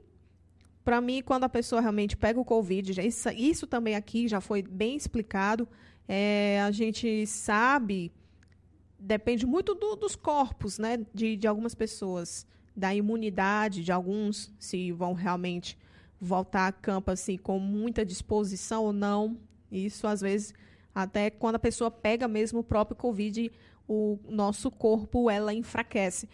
para mim, quando a pessoa realmente pega o Covid, isso, isso também aqui já foi bem explicado. É, a gente sabe, depende muito do, dos corpos, né, de, de algumas pessoas, da imunidade de alguns, se vão realmente voltar a campo assim com muita disposição ou não. Isso às vezes até quando a pessoa pega mesmo o próprio Covid, o nosso corpo ela enfraquece.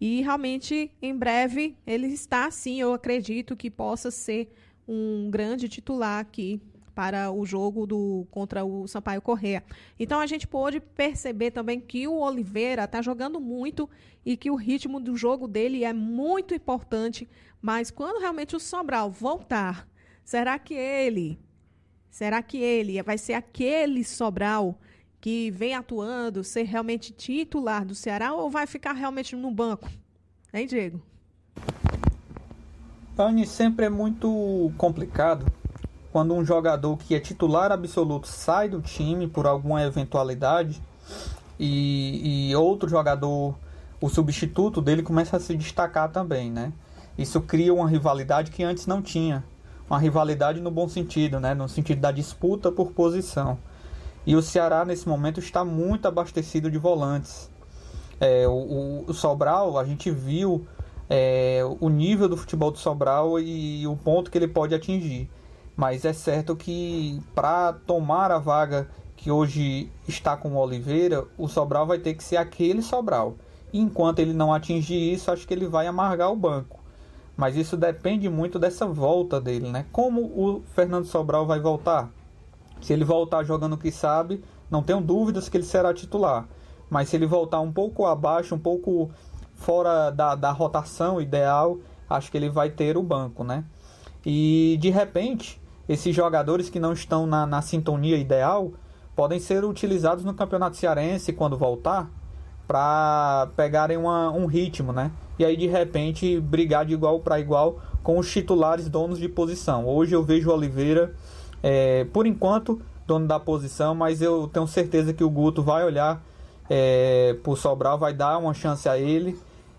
E realmente, em breve, ele está sim, eu acredito que possa ser um grande titular aqui para o jogo do contra o Sampaio Correa. Então a gente pôde perceber também que o Oliveira está jogando muito e que o ritmo do jogo dele é muito importante, mas quando realmente o Sobral voltar, será que ele será que ele vai ser aquele Sobral que vem atuando, ser realmente titular do Ceará ou vai ficar realmente no banco? Hein, Diego? Anne, sempre é muito complicado quando um jogador que é titular absoluto sai do time por alguma eventualidade e, e outro jogador, o substituto dele, começa a se destacar também, né? Isso cria uma rivalidade que antes não tinha. Uma rivalidade no bom sentido, né? No sentido da disputa por posição. E o Ceará, nesse momento, está muito abastecido de volantes. É, o, o, Sobral, a gente viu é, o nível do futebol do Sobral e o ponto que ele pode atingir. Mas é certo que para tomar a vaga que hoje está com o Oliveira, o Sobral vai ter que ser aquele Sobral. E enquanto ele não atingir isso, acho que ele vai amargar o banco. Mas isso depende muito dessa volta dele, né? Como o Fernando Sobral vai voltar? Se ele voltar jogando o que sabe, não tenho dúvidas que ele será titular. Mas se ele voltar um pouco abaixo, um pouco fora da, da rotação ideal, acho que ele vai ter o banco, né? E de repente, esses jogadores que não estão na, na sintonia ideal podem ser utilizados no Campeonato Cearense quando voltar para pegarem uma, um ritmo, né? E aí de repente brigar de igual para igual com os titulares donos de posição. Hoje eu vejo o Oliveira, é, por enquanto, dono da posição, mas eu tenho certeza que o Guto vai olhar é, para o Sobral, vai dar uma chance a ele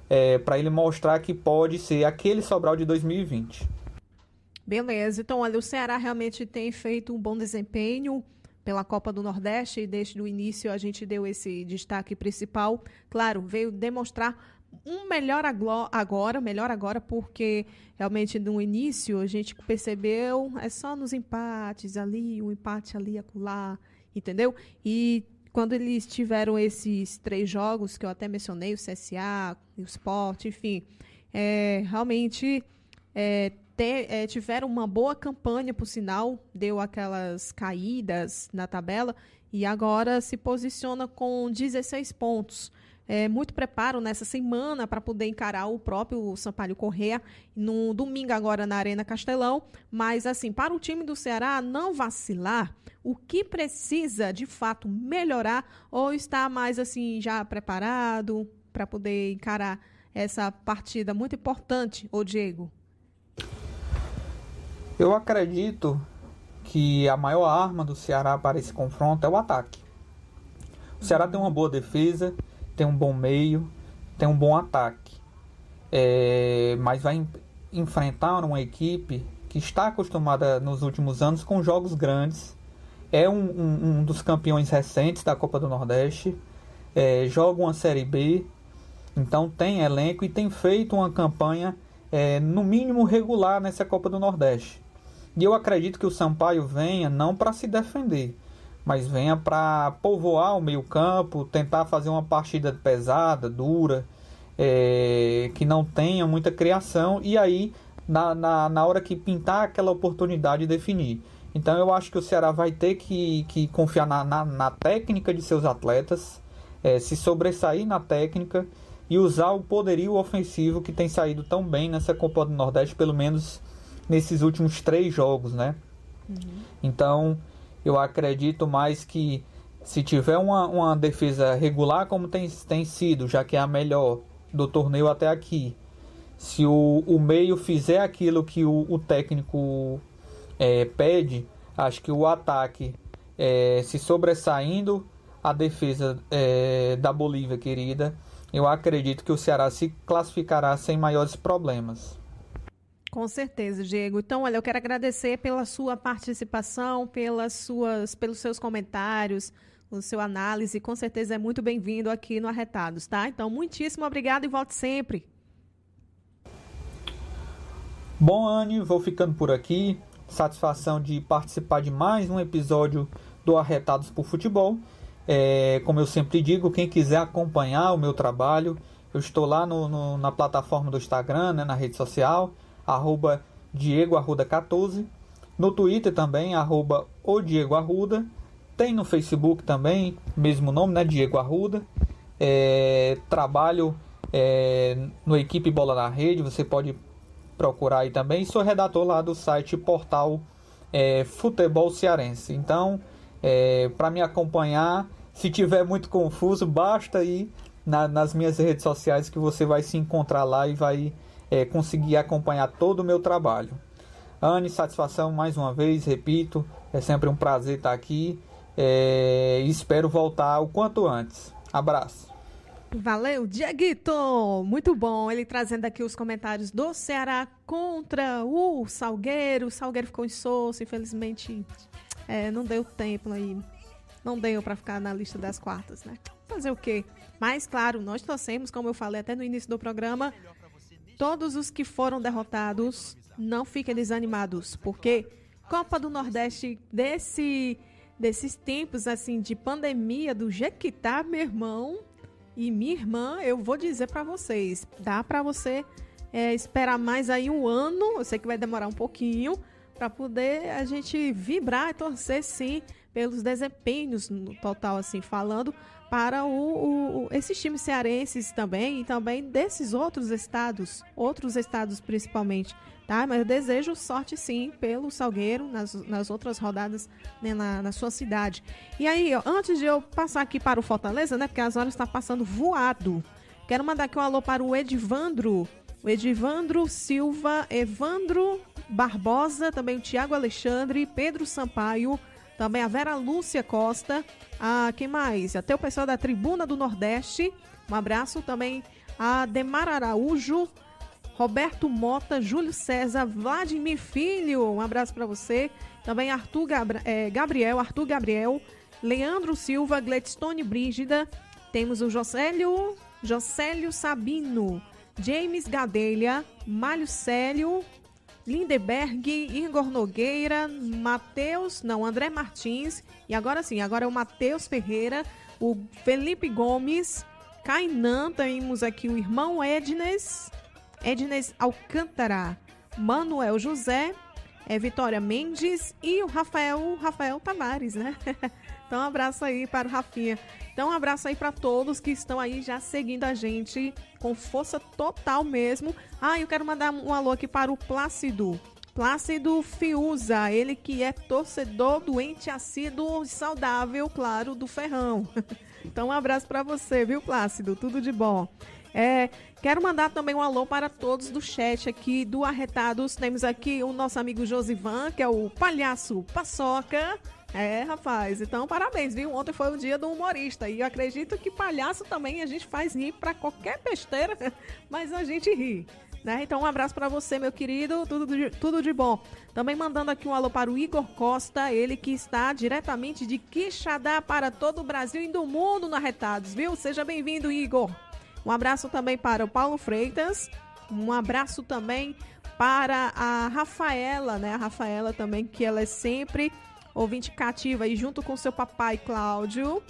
é, para ele mostrar que pode ser aquele Sobral de 2020. Beleza, então olha, o Ceará realmente tem feito um bom desempenho pela Copa do Nordeste e desde o início a gente deu esse destaque principal. Claro, veio demonstrar um melhor agora, melhor agora, porque realmente no início a gente percebeu é só nos empates ali, um empate ali, acolá, entendeu? E quando eles tiveram esses três jogos que eu até mencionei, o CSA, o Sport, enfim, é, realmente é, é, tiveram uma boa campanha, por sinal, deu aquelas caídas na tabela e agora se posiciona com 16 pontos. É, muito preparo nessa semana para poder encarar o próprio Sampaio Correa no domingo agora na Arena Castelão. Mas assim, para o time do Ceará não vacilar, o que precisa de fato melhorar ou está mais assim já preparado para poder encarar essa partida muito importante, ô Diego? Eu acredito que a maior arma do Ceará para esse confronto é o ataque. O Ceará tem uma boa defesa, tem um bom meio, tem um bom ataque. É, mas vai enfrentar uma equipe que está acostumada nos últimos anos com jogos grandes. É um, um, um dos campeões recentes da Copa do Nordeste. É, joga uma Série B. Então tem elenco e tem feito uma campanha é, no mínimo regular nessa Copa do Nordeste. E eu acredito que o Sampaio venha não para se defender, mas venha para povoar o meio-campo, tentar fazer uma partida pesada, dura, é, que não tenha muita criação, e aí, na, na, na hora que pintar aquela oportunidade, definir. Então eu acho que o Ceará vai ter que, que confiar na, na, na técnica de seus atletas, é, se sobressair na técnica e usar o poderio ofensivo que tem saído tão bem nessa Copa do Nordeste, pelo menos nesses últimos três jogos, né? Uhum. Então, eu acredito mais que se tiver uma, uma defesa regular como tem, tem sido, já que é a melhor do torneio até aqui, se o, o meio fizer aquilo que o, o técnico é, pede, acho que o ataque é, se sobressaindo a defesa é, da Bolívia querida, eu acredito que o Ceará se classificará sem maiores problemas. Com certeza, Diego. Então, olha, eu quero agradecer pela sua participação, pelas suas, pelos seus comentários, o seu análise. Com certeza é muito bem-vindo aqui no Arretados, tá? Então, muitíssimo obrigado e volte sempre. Bom, Anne, vou ficando por aqui. Satisfação de participar de mais um episódio do Arretados por Futebol. É, como eu sempre digo, quem quiser acompanhar o meu trabalho, eu estou lá no, no, na plataforma do Instagram, né, na rede social arroba Diego Arruda 14. No Twitter também, arroba o Diego Arruda. Tem no Facebook também, mesmo nome, né? Diego Arruda. É, trabalho é, no Equipe Bola na Rede, você pode procurar aí também. Sou redator lá do site Portal é, Futebol Cearense. Então, é, para me acompanhar, se tiver muito confuso, basta ir na, nas minhas redes sociais que você vai se encontrar lá e vai é, conseguir acompanhar todo o meu trabalho. Anne, satisfação mais uma vez, repito, é sempre um prazer estar aqui é, espero voltar o quanto antes. Abraço. Valeu, Dieguito! Muito bom ele trazendo aqui os comentários do Ceará contra o Salgueiro. O Salgueiro ficou insosso, infelizmente é, não deu tempo aí. Não deu para ficar na lista das quartas, né? Fazer o quê? Mas, claro, nós torcemos, como eu falei até no início do programa, todos os que foram derrotados não fiquem desanimados, porque Copa do Nordeste desse desses tempos assim de pandemia do jeito que tá, meu irmão, e minha irmã, eu vou dizer para vocês, dá para você é, esperar mais aí um ano, eu sei que vai demorar um pouquinho, para poder a gente vibrar e torcer sim pelos desempenhos no total assim falando para o, o, esses times cearenses também e também desses outros estados, outros estados principalmente, tá? Mas eu desejo sorte sim pelo Salgueiro nas, nas outras rodadas né, na, na sua cidade. E aí, ó, antes de eu passar aqui para o Fortaleza, né? Porque as horas estão passando voado. Quero mandar aqui um alô para o Edivandro, o Edivandro Silva, Evandro Barbosa, também o Tiago Alexandre, Pedro Sampaio, também a Vera Lúcia Costa, a quem mais? Até o pessoal da Tribuna do Nordeste. Um abraço também a Demar Araújo, Roberto Mota, Júlio César, Vladimir Filho. Um abraço para você. Também Arthur Gabra é, Gabriel, Arthur Gabriel, Leandro Silva, Gladstone Brígida. Temos o Josélio, Josélio Sabino, James Gadelha, Mário Célio, Lindeberg, Igor Nogueira, Matheus, não, André Martins, e agora sim, agora é o Matheus Ferreira, o Felipe Gomes, Kainan, temos aqui o irmão Ednes, Ednes Alcântara, Manuel José, é Vitória Mendes e o Rafael, Rafael Tavares, né? então um abraço aí para o Rafinha. Então um abraço aí para todos que estão aí já seguindo a gente com força total mesmo. Ah, eu quero mandar um alô aqui para o Plácido. Plácido Fiuza, ele que é torcedor doente assíduo e saudável, claro, do Ferrão. Então um abraço para você, viu, Plácido? Tudo de bom. É, quero mandar também um alô para todos do chat aqui do Arretados. Temos aqui o nosso amigo Josivan, que é o palhaço Paçoca. É, rapaz, então parabéns, viu? Ontem foi o dia do humorista e eu acredito que palhaço também a gente faz rir para qualquer besteira, mas a gente ri. Né? Então, um abraço para você, meu querido. Tudo de, tudo de bom. Também mandando aqui um alô para o Igor Costa, ele que está diretamente de Quixadá para todo o Brasil e do mundo no Arretados, viu? Seja bem-vindo, Igor. Um abraço também para o Paulo Freitas. Um abraço também para a Rafaela, né? A Rafaela também, que ela é sempre ouvinte cativa e junto com seu papai Cláudio.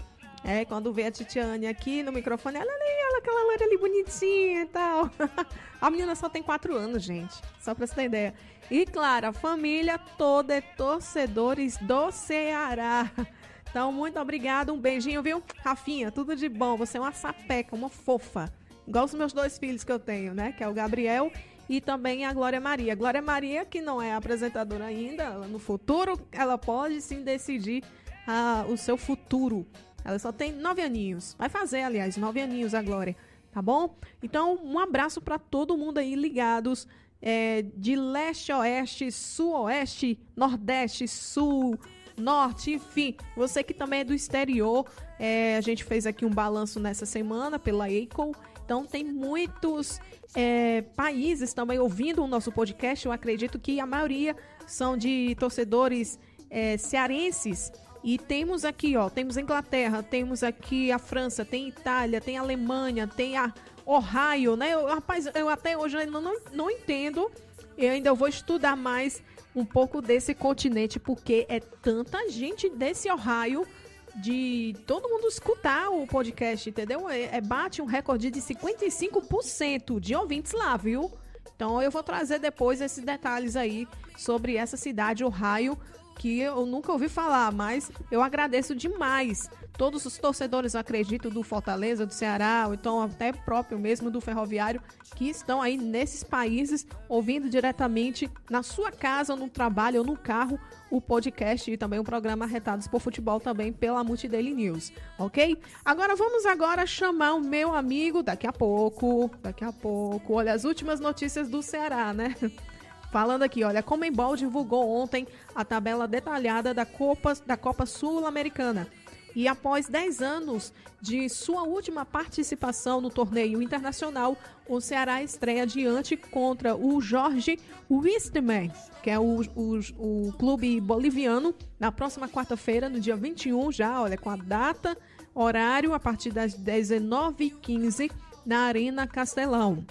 É, quando vê a Titiane aqui no microfone, ela ali, ela, aquela loira ali bonitinha e tal. a menina só tem quatro anos, gente. Só pra você ter ideia. E claro, a família toda é torcedores do Ceará. Então, muito obrigada. Um beijinho, viu? Rafinha, tudo de bom. Você é uma sapeca, uma fofa. Igual os meus dois filhos que eu tenho, né? Que é o Gabriel e também a Glória Maria. Glória Maria, que não é apresentadora ainda, no futuro ela pode sim decidir ah, o seu futuro. Ela só tem nove aninhos. Vai fazer, aliás, nove aninhos a Glória. Tá bom? Então, um abraço para todo mundo aí ligados é, de leste, oeste, sul, oeste, nordeste, sul, norte, enfim. Você que também é do exterior, é, a gente fez aqui um balanço nessa semana pela EICO então tem muitos é, países também ouvindo o nosso podcast. Eu acredito que a maioria são de torcedores é, cearenses. E temos aqui, ó, temos Inglaterra, temos aqui a França, tem Itália, tem Alemanha, tem a Ohio, né? Eu, rapaz, eu até hoje ainda não, não entendo. Eu ainda vou estudar mais um pouco desse continente, porque é tanta gente desse Ohio de todo mundo escutar o podcast, entendeu? É, é, bate um recorde de 55% de ouvintes lá, viu? Então eu vou trazer depois esses detalhes aí sobre essa cidade, Ohio, que eu nunca ouvi falar, mas eu agradeço demais todos os torcedores, acredito, do Fortaleza, do Ceará, ou então até próprio mesmo do Ferroviário, que estão aí nesses países ouvindo diretamente na sua casa, no trabalho, ou no carro, o podcast e também o programa Retados por Futebol também pela Multidaily News, ok? Agora vamos agora chamar o meu amigo daqui a pouco, daqui a pouco, olha as últimas notícias do Ceará, né? Falando aqui, olha, a Comembol divulgou ontem a tabela detalhada da Copa, da Copa Sul-Americana. E após 10 anos de sua última participação no torneio internacional, o Ceará estreia diante contra o Jorge Wistman, que é o, o, o clube boliviano, na próxima quarta-feira, no dia 21, já, olha, com a data, horário, a partir das 19h15, na Arena Castelão.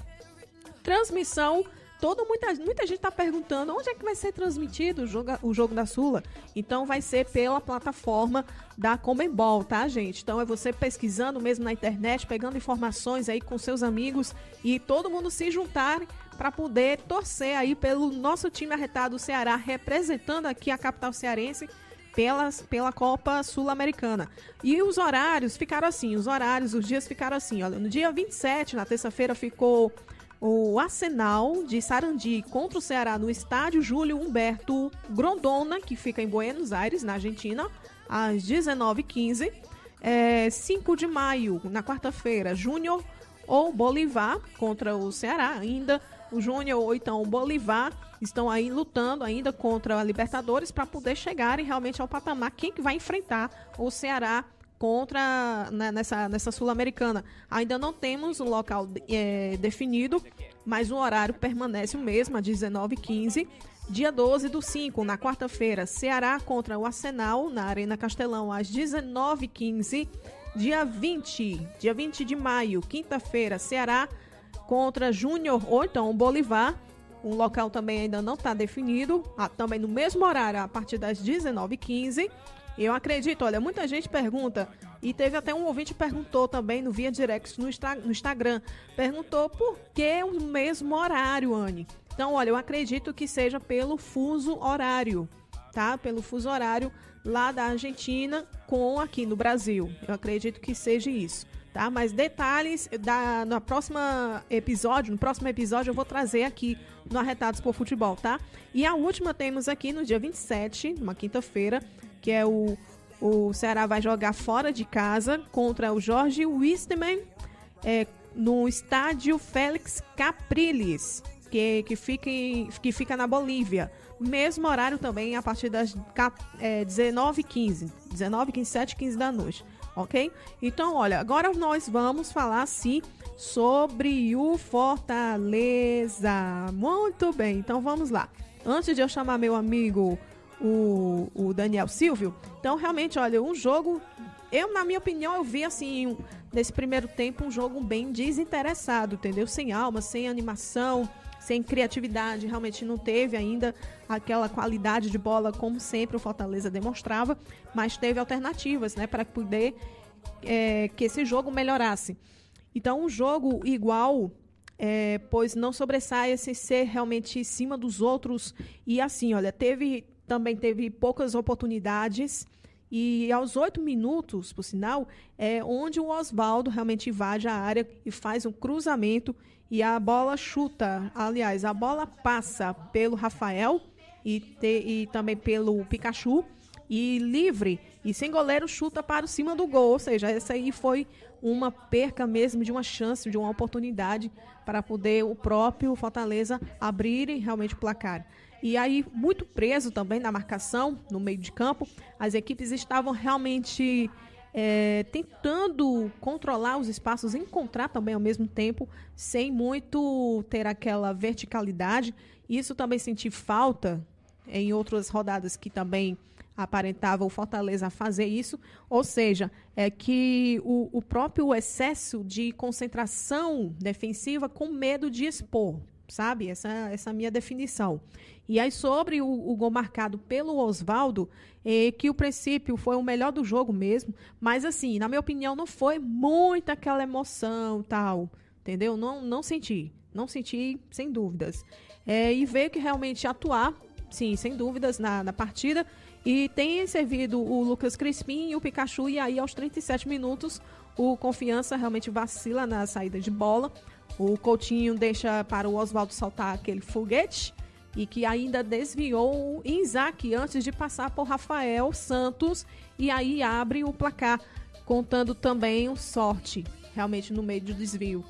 Transmissão todo muita, muita gente está perguntando onde é que vai ser transmitido o jogo, o jogo da Sula. Então vai ser pela plataforma da Comembol, tá, gente? Então é você pesquisando mesmo na internet, pegando informações aí com seus amigos e todo mundo se juntar para poder torcer aí pelo nosso time arretado Ceará, representando aqui a capital cearense pelas, pela Copa Sul-Americana. E os horários ficaram assim, os horários, os dias ficaram assim. Olha, no dia 27, na terça-feira, ficou o Arsenal de Sarandi contra o Ceará no estádio Júlio Humberto Grondona, que fica em Buenos Aires, na Argentina, às 19h15. É, 5 de maio, na quarta-feira, Júnior ou Bolivar contra o Ceará. Ainda o Júnior ou então o Bolivar estão aí lutando ainda contra a Libertadores para poder chegarem realmente ao patamar. Quem que vai enfrentar o Ceará contra né, nessa, nessa Sul-Americana. Ainda não temos um local é, definido, mas o horário permanece o mesmo, às 19h15. Dia 12 do 5, na quarta-feira, Ceará contra o Arsenal, na Arena Castelão, às 19h15. Dia 20, dia 20 de maio, quinta-feira, Ceará contra Júnior ou então Bolivar. Um local também ainda não está definido, ah, também no mesmo horário, a partir das 19h15. Eu acredito, olha, muita gente pergunta, e teve até um ouvinte que perguntou também no Via Direct no, no Instagram, perguntou por que o mesmo horário, Anne. Então, olha, eu acredito que seja pelo fuso horário, tá? Pelo fuso horário lá da Argentina com aqui no Brasil. Eu acredito que seja isso. Tá? Mas detalhes da no próximo episódio, no próximo episódio eu vou trazer aqui no Arretados por Futebol, tá? E a última temos aqui no dia 27, uma quinta-feira, que é o, o Ceará vai jogar fora de casa contra o Jorge Wistman é, no estádio Félix Capriles, que, que, fica em, que fica na Bolívia. Mesmo horário também a partir das é, 19h15, 19h15, 7h15 da noite, ok? Então, olha, agora nós vamos falar sim sobre o Fortaleza. Muito bem, então vamos lá. Antes de eu chamar meu amigo o, o Daniel Silvio. Então, realmente, olha, um jogo. Eu, na minha opinião, eu vi assim, nesse primeiro tempo, um jogo bem desinteressado, entendeu? Sem alma, sem animação, sem criatividade. Realmente não teve ainda aquela qualidade de bola como sempre o Fortaleza demonstrava, mas teve alternativas, né, para poder é, que esse jogo melhorasse. Então, um jogo igual é, pois não sobressai esse ser realmente em cima dos outros. E assim, olha, teve também teve poucas oportunidades. E aos oito minutos, por sinal, é onde o Oswaldo realmente invade a área e faz um cruzamento e a bola chuta. Aliás, a bola passa pelo Rafael e, te, e também pelo Pikachu e livre e sem goleiro chuta para cima do gol. Ou seja, essa aí foi uma perca mesmo de uma chance, de uma oportunidade para poder o próprio Fortaleza abrir realmente o placar. E aí, muito preso também na marcação, no meio de campo, as equipes estavam realmente é, tentando controlar os espaços, encontrar também ao mesmo tempo, sem muito ter aquela verticalidade. Isso também senti falta em outras rodadas que também aparentava o Fortaleza fazer isso, ou seja, é que o, o próprio excesso de concentração defensiva com medo de expor, sabe? Essa, essa minha definição. E aí, sobre o, o gol marcado pelo Oswaldo, é, que o princípio foi o melhor do jogo mesmo, mas assim, na minha opinião, não foi muita aquela emoção tal, entendeu? Não, não senti. não senti, sem dúvidas. É, e veio que realmente atuar, sim, sem dúvidas, na, na partida. E tem servido o Lucas Crispim e o Pikachu, e aí aos 37 minutos o Confiança realmente vacila na saída de bola. O Coutinho deixa para o Oswaldo saltar aquele foguete e que ainda desviou o Isaac antes de passar por Rafael Santos e aí abre o placar, contando também o sorte, realmente no meio do desvio.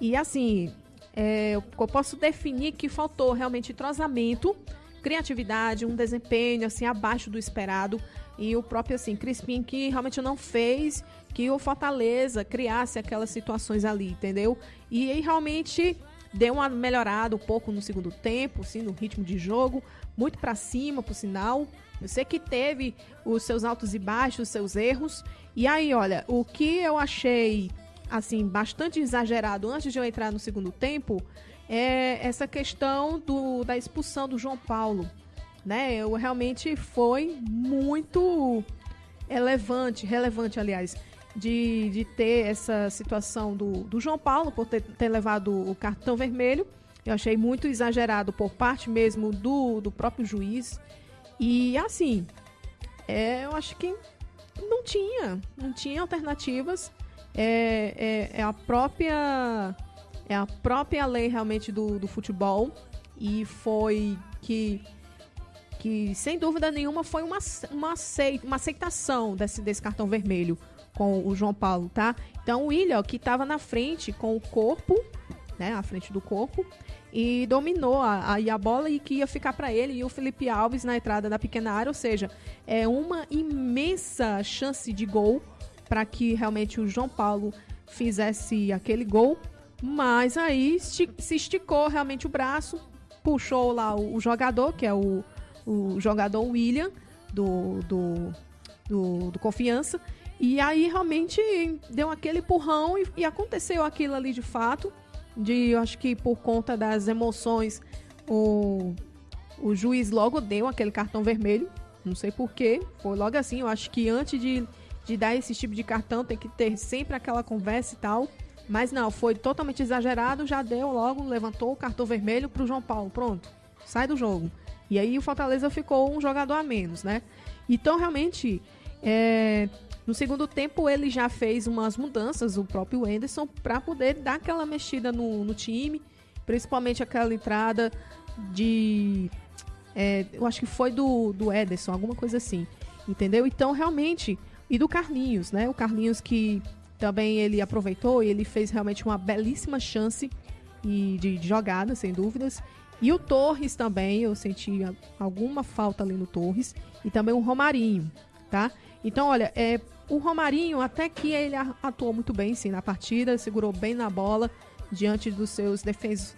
E assim, é, eu posso definir que faltou realmente entrosamento, criatividade, um desempenho assim abaixo do esperado e o próprio assim Crispim que realmente não fez que o Fortaleza criasse aquelas situações ali, entendeu? E aí realmente deu uma melhorada um pouco no segundo tempo, assim, no ritmo de jogo, muito para cima, por sinal. Eu sei que teve os seus altos e baixos, os seus erros. E aí, olha, o que eu achei assim bastante exagerado antes de eu entrar no segundo tempo é essa questão do, da expulsão do João Paulo, né? Eu realmente foi muito relevante, relevante, aliás, de, de ter essa situação do, do João Paulo por ter, ter levado o cartão vermelho. Eu achei muito exagerado por parte mesmo do, do próprio juiz. E assim, é, eu acho que não tinha, não tinha alternativas. É, é, é, a própria é a própria lei realmente do, do futebol e foi que que sem dúvida nenhuma foi uma, uma, uma aceitação desse, desse cartão vermelho com o João Paulo, tá? Então o William, que estava na frente com o corpo, né, à frente do corpo, e dominou a, a, a bola e que ia ficar para ele e o Felipe Alves na entrada da pequena área, ou seja, é uma imensa chance de gol para que realmente o João Paulo fizesse aquele gol, mas aí se esticou realmente o braço, puxou lá o, o jogador, que é o, o jogador William do, do, do, do Confiança, e aí realmente deu aquele empurrão e, e aconteceu aquilo ali de fato. De, acho que por conta das emoções, o, o juiz logo deu aquele cartão vermelho. Não sei porquê. Foi logo assim. Eu acho que antes de, de dar esse tipo de cartão, tem que ter sempre aquela conversa e tal. Mas não, foi totalmente exagerado. Já deu logo, levantou o cartão vermelho pro João Paulo. Pronto, sai do jogo. E aí o Fortaleza ficou um jogador a menos, né? Então, realmente, é, no segundo tempo, ele já fez umas mudanças, o próprio Anderson, para poder dar aquela mexida no, no time, principalmente aquela entrada de. É, eu acho que foi do, do Ederson, alguma coisa assim. Entendeu? Então, realmente. E do Carlinhos, né? O Carlinhos que também ele aproveitou e ele fez realmente uma belíssima chance e de, de jogada, sem dúvidas. E o Torres também, eu senti alguma falta ali no Torres. E também o Romarinho, tá? Então, olha, é, o Romarinho, até que ele atuou muito bem, sim, na partida, segurou bem na bola diante dos seus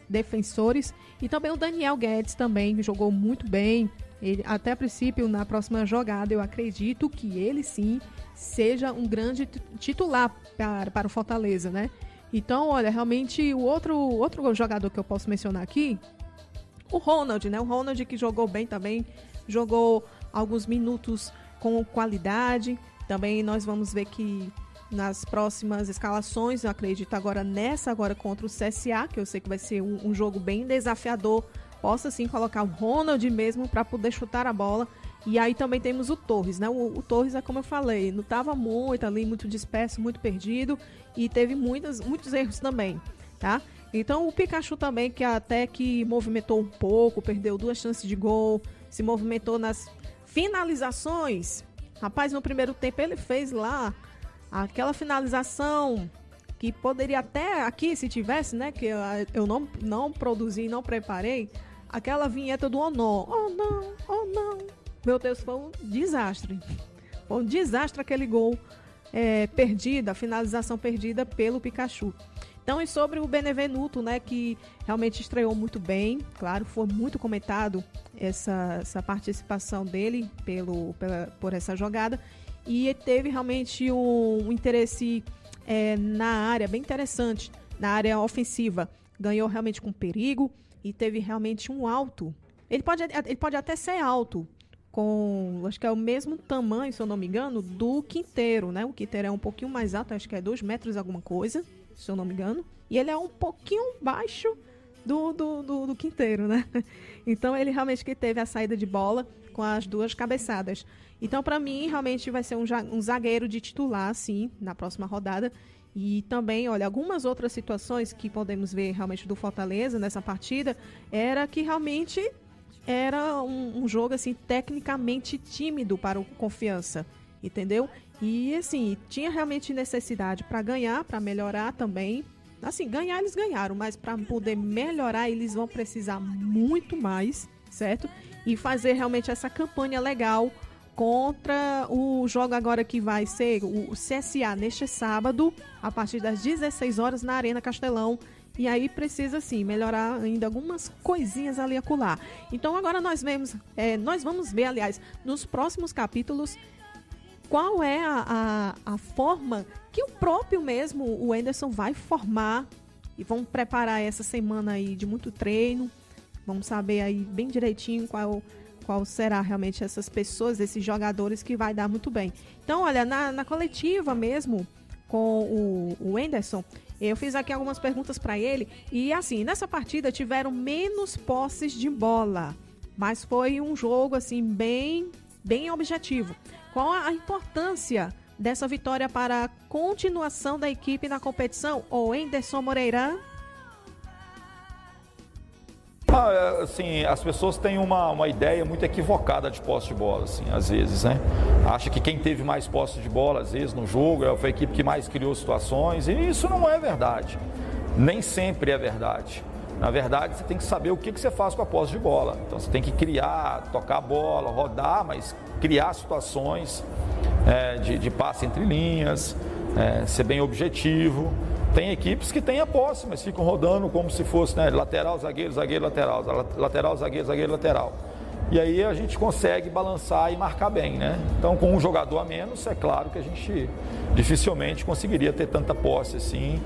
defensores. E também o Daniel Guedes também jogou muito bem. Ele, até a princípio, na próxima jogada, eu acredito que ele sim seja um grande titular para, para o Fortaleza, né? Então, olha, realmente o outro, outro jogador que eu posso mencionar aqui, o Ronald, né? O Ronald que jogou bem também, jogou alguns minutos com qualidade. Também nós vamos ver que nas próximas escalações, eu acredito agora nessa agora contra o CSA, que eu sei que vai ser um, um jogo bem desafiador, possa sim colocar o Ronald mesmo para poder chutar a bola. E aí também temos o Torres, né? O, o Torres é como eu falei, não estava muito ali, muito disperso, muito perdido e teve muitas, muitos erros também, tá? Então o Pikachu também, que até que movimentou um pouco, perdeu duas chances de gol, se movimentou nas Finalizações. Rapaz, no primeiro tempo ele fez lá aquela finalização que poderia até aqui, se tivesse, né? Que eu não, não produzi, não preparei. Aquela vinheta do não, oh não, oh não. Meu Deus, foi um desastre. Foi um desastre aquele gol é, perdido, a finalização perdida pelo Pikachu. Então, e sobre o Benevenuto, né, que realmente estreou muito bem, claro, foi muito comentado essa, essa participação dele pelo, pela, por essa jogada, e teve realmente um, um interesse é, na área bem interessante, na área ofensiva. Ganhou realmente com perigo e teve realmente um alto. Ele pode, ele pode até ser alto, com, acho que é o mesmo tamanho, se eu não me engano, do Quinteiro, né? O Quinteiro é um pouquinho mais alto, acho que é 2 metros alguma coisa se eu não me engano. E ele é um pouquinho baixo do, do, do, do quinteiro, né? Então ele realmente que teve a saída de bola com as duas cabeçadas. Então, para mim, realmente vai ser um, um zagueiro de titular, sim, na próxima rodada. E também, olha, algumas outras situações que podemos ver realmente do Fortaleza nessa partida era que realmente era um, um jogo assim tecnicamente tímido para o Confiança, entendeu? E assim, tinha realmente necessidade para ganhar, para melhorar também. Assim, ganhar eles ganharam, mas para poder melhorar eles vão precisar muito mais, certo? E fazer realmente essa campanha legal contra o jogo agora que vai ser o CSA neste sábado, a partir das 16 horas na Arena Castelão. E aí precisa sim melhorar ainda algumas coisinhas ali acolá. Então agora nós vemos, é, nós vamos ver, aliás, nos próximos capítulos qual é a, a, a forma que o próprio mesmo o Anderson vai formar e vão preparar essa semana aí de muito treino. Vamos saber aí bem direitinho qual qual será realmente essas pessoas, esses jogadores que vai dar muito bem. Então, olha, na, na coletiva mesmo com o, o Anderson, eu fiz aqui algumas perguntas para ele e assim, nessa partida tiveram menos posses de bola, mas foi um jogo assim bem bem objetivo. Qual a importância dessa vitória para a continuação da equipe na competição? O Anderson Moreira ah, assim, as pessoas têm uma, uma ideia muito equivocada de posse de bola, assim, às vezes, né? Acha que quem teve mais posse de bola, às vezes, no jogo, é, foi a equipe que mais criou situações, e isso não é verdade. Nem sempre é verdade. Na verdade, você tem que saber o que, você faz com a posse de bola. Então, você tem que criar, tocar a bola, rodar, mas criar situações é, de, de passe entre linhas, é, ser bem objetivo. Tem equipes que têm a posse, mas ficam rodando como se fosse né, lateral, zagueiro, zagueiro, lateral, lateral, zagueiro, zagueiro, lateral. E aí a gente consegue balançar e marcar bem, né? Então, com um jogador a menos, é claro que a gente dificilmente conseguiria ter tanta posse assim,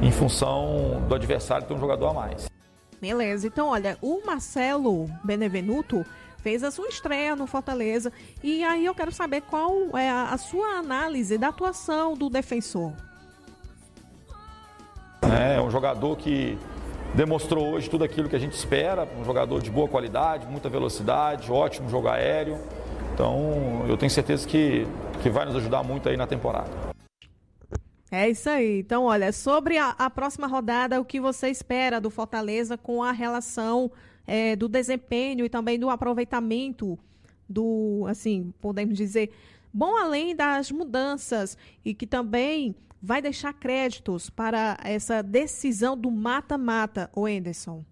em função do adversário ter um jogador a mais. Beleza, então olha, o Marcelo Benevenuto fez a sua estreia no Fortaleza e aí eu quero saber qual é a, sua análise da atuação do defensor. É um jogador que demonstrou hoje tudo aquilo que a gente espera, um jogador de boa qualidade, muita velocidade, ótimo jogo aéreo. Então, eu tenho certeza que, que vai nos ajudar muito aí na temporada. É isso aí. Então, olha, sobre a, a próxima rodada, o que você espera do Fortaleza com a relação é, do desempenho e também do aproveitamento do, assim, podemos dizer, bom além das mudanças e que também vai deixar créditos para essa decisão do mata-mata, o Enderson?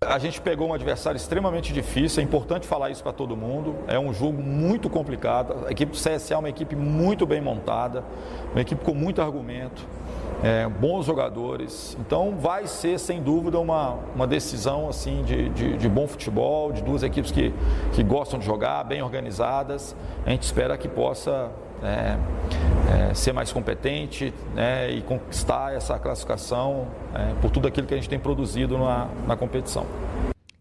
A gente pegou um adversário extremamente difícil, é importante falar isso para todo mundo. É um jogo muito complicado. A equipe do CSA é uma equipe muito bem montada, uma equipe com muito argumento, é, bons jogadores. Então vai ser, sem dúvida, uma, uma decisão assim de, de, de, bom futebol, de duas equipes que, que gostam de jogar, bem organizadas. A gente espera que possa é, é, ser mais competente né, e conquistar essa classificação é, por tudo aquilo que a gente tem produzido na, na competição.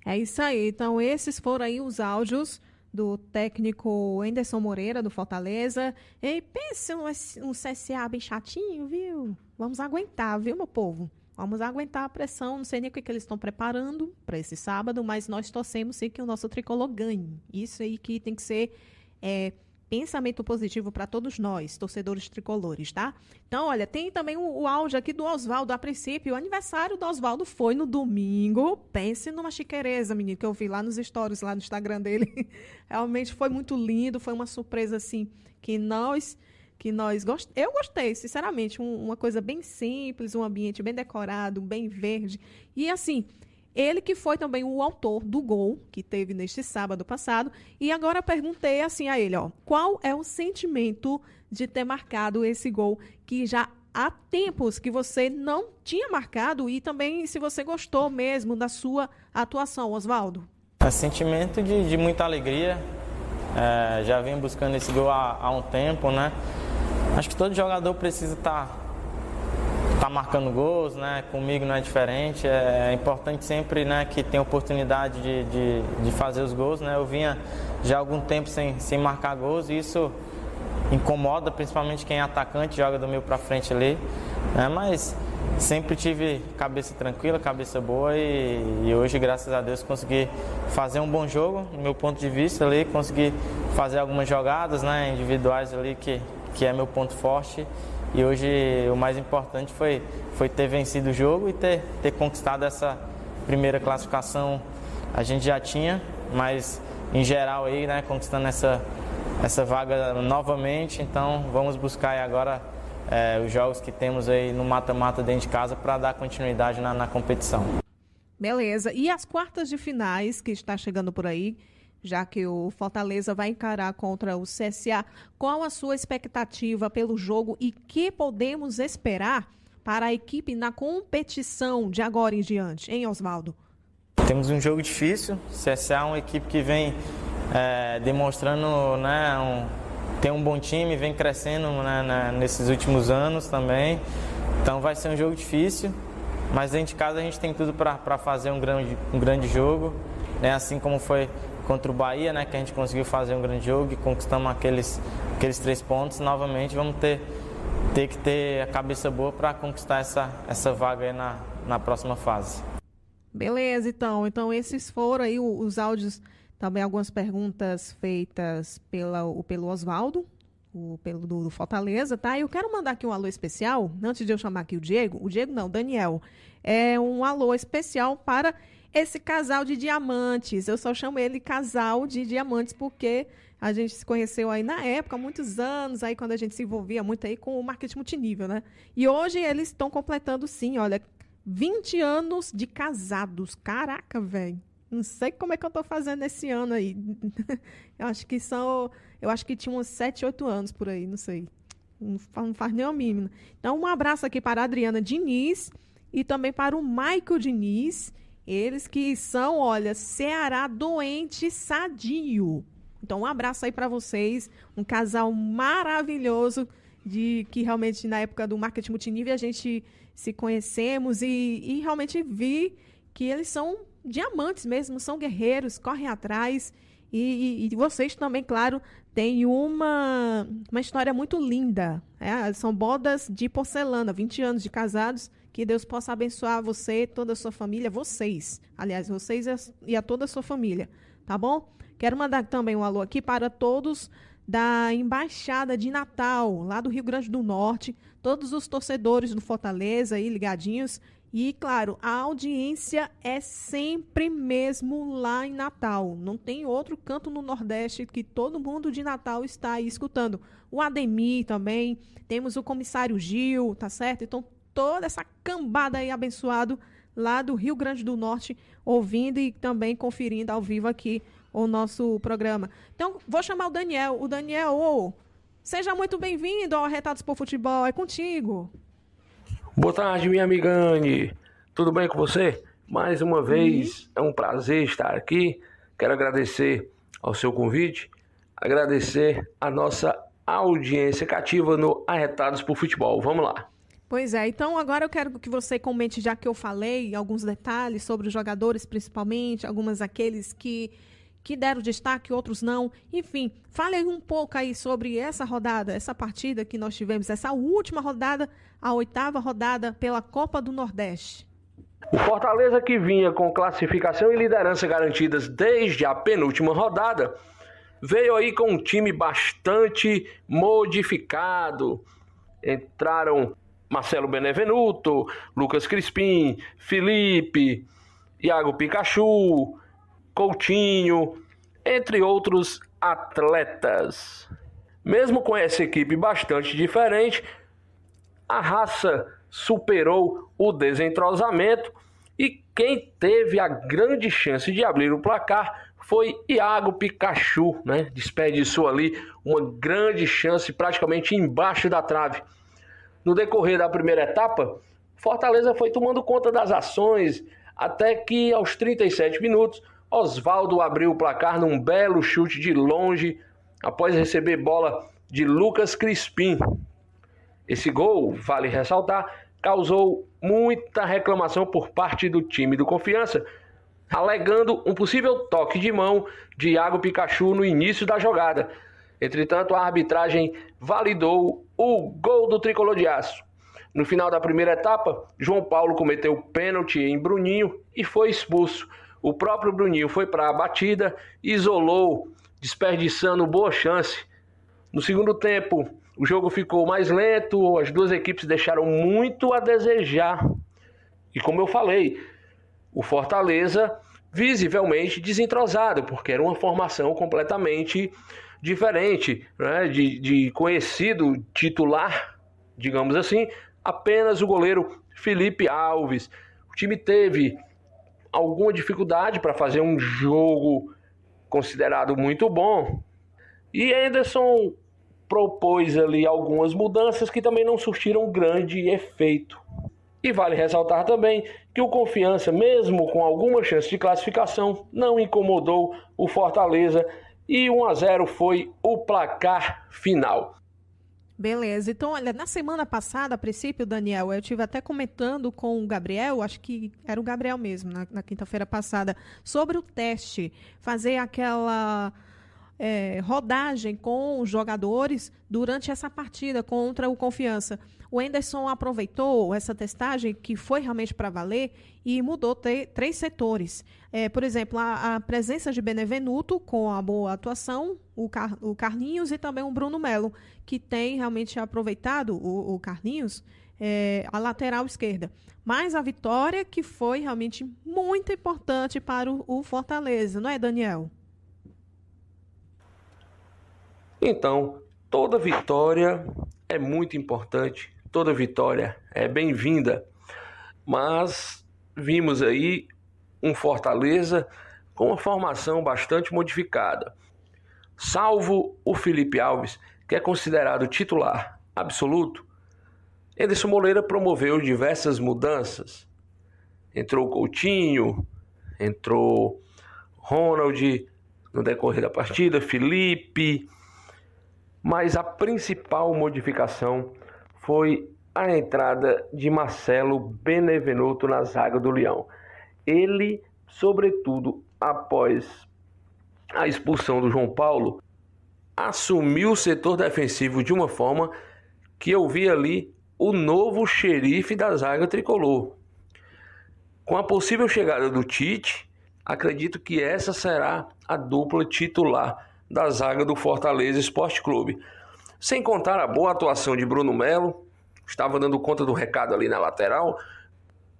É isso aí. Então, esses foram aí os áudios do técnico Anderson Moreira, do Fortaleza. E pense um, um CSA bem chatinho, viu? Vamos aguentar, viu, meu povo? Vamos aguentar a pressão. Não sei nem o que, que eles estão preparando para esse sábado, mas nós torcemos sim que o nosso tricolor ganhe. Isso aí que tem que ser. É, pensamento positivo para todos nós, torcedores tricolores, tá? Então, olha, tem também o, o áudio aqui do Oswaldo. A princípio, o aniversário do Oswaldo foi no domingo. Pense numa chiqueireza, menino, que eu vi lá nos stories, lá no Instagram dele. Realmente foi muito lindo, foi uma surpresa, assim, que nós que nós gost... eu gostei, sinceramente, um, uma coisa bem simples, um ambiente bem decorado, bem verde. E assim, ele que foi também o autor do gol que teve neste sábado passado. E agora perguntei assim a ele, ó, qual é o sentimento de ter marcado esse gol que já há tempos que você não tinha marcado e também se você gostou mesmo da sua atuação, Oswaldo? É sentimento de, de muita alegria. É, já venho buscando esse gol há, há um tempo, né? Acho que todo jogador precisa estar tá marcando gols, né? Comigo não é diferente. É, importante sempre, né, que tenha oportunidade de, de, de, fazer os gols, né? Eu vinha já há algum tempo sem, sem marcar gols e isso incomoda, principalmente quem é atacante, joga do meio para frente ali. Né? Mas sempre tive cabeça tranquila, cabeça boa e, e, hoje, graças a Deus, consegui fazer um bom jogo, do meu ponto de vista ali, consegui fazer algumas jogadas né, individuais ali que, que é meu ponto forte e hoje o mais importante foi, foi ter vencido o jogo e ter, ter conquistado essa primeira classificação. A gente já tinha, mas em geral aí, né, conquistando essa, essa vaga novamente, então vamos buscar agora é, os jogos que temos aí no mata-mata dentro de casa para dar continuidade na, na competição. Beleza. E as quartas de finais que está chegando por aí, já que o Fortaleza vai encarar contra o CSA, qual a sua expectativa pelo jogo e que podemos esperar para a equipe na competição de agora em diante, hein, Oswaldo? Temos um jogo difícil. CSA é uma equipe que vem é, demonstrando né, um, tem um bom time, vem crescendo né, na, nesses últimos anos também. Então vai ser um jogo difícil, mas dentro de casa a gente tem tudo para fazer um grande, um grande jogo. Né? Assim como foi contra o Bahia, né, que a gente conseguiu fazer um grande jogo e conquistamos aqueles, aqueles três pontos. Novamente vamos ter, ter que ter a cabeça boa para conquistar essa, essa vaga na, na próxima fase. Beleza, então. Então esses foram aí os áudios também algumas perguntas feitas pela, pelo Oswaldo, o, pelo do, do, Fortaleza, tá? Eu quero mandar aqui um alô especial, antes de eu chamar aqui o Diego, o Diego não, o Daniel, é um alô especial para esse casal de diamantes. Eu só chamo ele casal de diamantes porque a gente se conheceu aí na época, há muitos anos, aí quando a gente se envolvia muito aí com o marketing multinível, né? E hoje eles estão completando, sim, olha, 20 anos de casados. Caraca, velho. Não sei como é que eu estou fazendo esse ano aí. eu acho que são. Eu acho que tinha uns 7, 8 anos por aí, não sei. Não faz, nem o mínimo. Então, um abraço aqui para a Adriana Diniz e também para o Maico Diniz. Eles que são, olha, Ceará doente sadio. Então, um abraço aí para vocês. Um casal maravilhoso de que realmente na época do marketing multinível a gente se conhecemos e, e realmente vi que eles são diamantes mesmo, são guerreiros, correm atrás. E, e, e vocês também, claro, têm uma, uma história muito linda. É? São bodas de porcelana, 20 anos de casados. Que Deus possa abençoar você, toda a sua família, vocês. Aliás, vocês e a toda a sua família. Tá bom? Quero mandar também um alô aqui para todos da Embaixada de Natal, lá do Rio Grande do Norte, todos os torcedores do Fortaleza aí ligadinhos e, claro, a audiência é sempre mesmo lá em Natal. Não tem outro canto no Nordeste que todo mundo de Natal está aí escutando. O Ademir também, temos o comissário Gil, tá certo? Então, toda essa cambada aí abençoado lá do Rio Grande do Norte, ouvindo e também conferindo ao vivo aqui o nosso programa. Então, vou chamar o Daniel. O Daniel, oh, seja muito bem-vindo ao Retados por Futebol. É contigo. Boa tarde, minha amiga Anne. Tudo bem com você? Mais uma vez, é um prazer estar aqui. Quero agradecer ao seu convite, agradecer a nossa audiência cativa no Arretados por Futebol. Vamos lá. Pois é, então agora eu quero que você comente, já que eu falei, alguns detalhes sobre os jogadores, principalmente, algumas aqueles que que deram destaque, outros não. Enfim, fale um pouco aí sobre essa rodada, essa partida que nós tivemos, essa última rodada, a oitava rodada pela Copa do Nordeste. O Fortaleza que vinha com classificação e liderança garantidas desde a penúltima rodada, veio aí com um time bastante modificado. Entraram Marcelo Benevenuto, Lucas Crispim, Felipe, Iago Pikachu, Coutinho, entre outros atletas. Mesmo com essa equipe bastante diferente, a raça superou o desentrosamento e quem teve a grande chance de abrir o placar foi Iago Pikachu, né? Desperdiçou ali uma grande chance praticamente embaixo da trave. No decorrer da primeira etapa, Fortaleza foi tomando conta das ações até que aos 37 minutos Oswaldo abriu o placar num belo chute de longe após receber bola de Lucas Crispim. Esse gol, vale ressaltar, causou muita reclamação por parte do time do Confiança, alegando um possível toque de mão de Iago Pikachu no início da jogada. Entretanto, a arbitragem validou o gol do tricolor de aço. No final da primeira etapa, João Paulo cometeu pênalti em Bruninho e foi expulso. O próprio Bruninho foi para a batida, isolou, desperdiçando boa chance. No segundo tempo, o jogo ficou mais lento, as duas equipes deixaram muito a desejar. E como eu falei, o Fortaleza visivelmente desentrosado, porque era uma formação completamente diferente, né? de, de conhecido titular, digamos assim, apenas o goleiro Felipe Alves. O time teve alguma dificuldade para fazer um jogo considerado muito bom. E Anderson propôs ali algumas mudanças que também não surtiram grande efeito. E vale ressaltar também que o Confiança, mesmo com alguma chance de classificação, não incomodou o Fortaleza e 1 a 0 foi o placar final. Beleza. Então, olha, na semana passada, a princípio, Daniel, eu tive até comentando com o Gabriel, acho que era o Gabriel mesmo, na, na quinta-feira passada, sobre o teste, fazer aquela é, rodagem com os jogadores durante essa partida contra o Confiança. O Enderson aproveitou essa testagem, que foi realmente para valer, e mudou três setores. É, por exemplo, a, a, presença de Benevenuto, com a boa atuação, o, Car, o Carlinhos e também o Bruno Melo, que tem realmente aproveitado o, o Carlinhos, é, a lateral esquerda. Mas a vitória que foi realmente muito importante para o, o Fortaleza, não é, Daniel? Então, toda vitória é muito importante, toda vitória é bem-vinda, mas vimos aí um Fortaleza com uma formação bastante modificada. Salvo o Felipe Alves, que é considerado titular absoluto, Anderson Moreira promoveu diversas mudanças. Entrou Coutinho, entrou Ronald no decorrer da partida, Felipe, mas a principal modificação foi a entrada de Marcelo Benevenuto na zaga do Leão. Ele, sobretudo após a expulsão do João Paulo, assumiu o setor defensivo de uma forma que eu vi ali o novo xerife da zaga tricolor. Com a possível chegada do Tite, acredito que essa será a dupla titular da zaga do Fortaleza Esporte Clube. Sem contar a boa atuação de Bruno Melo, estava dando conta do recado ali na lateral,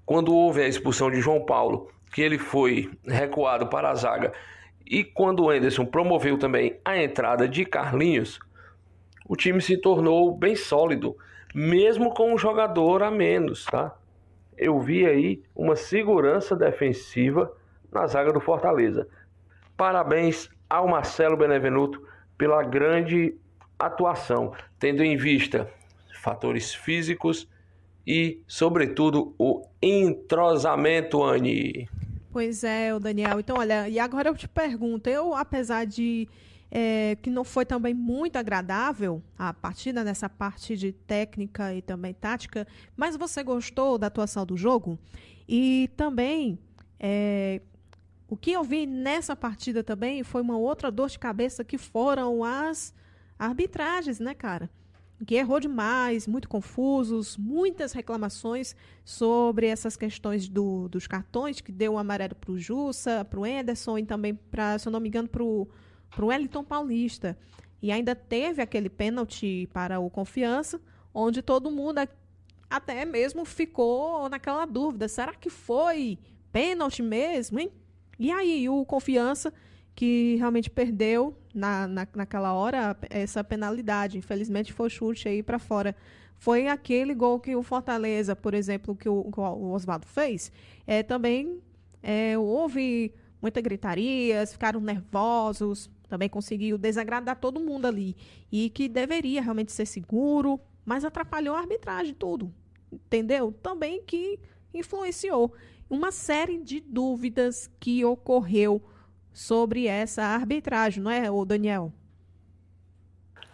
quando houve a expulsão de João Paulo, que ele foi recuado para a zaga, e quando o Anderson promoveu também a entrada de Carlinhos, o time se tornou bem sólido, mesmo com um jogador a menos, tá? Eu vi aí uma segurança defensiva na zaga do Fortaleza. Parabéns ao Marcelo Benevenuto pela grande atuação, tendo em vista fatores físicos e, sobretudo, o entrosamento, Anne. Pois é, o Daniel. Então, olha, e agora eu te pergunto, eu, apesar de é, que não foi também muito agradável a partida nessa parte de técnica e também tática, mas você gostou da atuação do jogo? E também é, o que eu vi nessa partida também foi uma outra dor de cabeça que foram as arbitragens, né, cara? Que errou demais, muito confusos, muitas reclamações sobre essas questões do, dos cartões, que deu o amarelo para o Jussa, para o Anderson e também, pra, se eu não me engano, para o Wellington Paulista. E ainda teve aquele pênalti para o Confiança, onde todo mundo até mesmo ficou naquela dúvida: será que foi pênalti mesmo, hein? E aí, o Confiança, que realmente perdeu na, na, naquela hora essa penalidade. Infelizmente, foi chute aí para fora. Foi aquele gol que o Fortaleza, por exemplo, que o, o Oswaldo fez. É, também é, houve muita gritaria, ficaram nervosos, também conseguiu desagradar todo mundo ali. E que deveria realmente ser seguro, mas atrapalhou a arbitragem, tudo. Entendeu? Também que influenciou uma série de dúvidas que ocorreu sobre essa arbitragem, não é, o Daniel?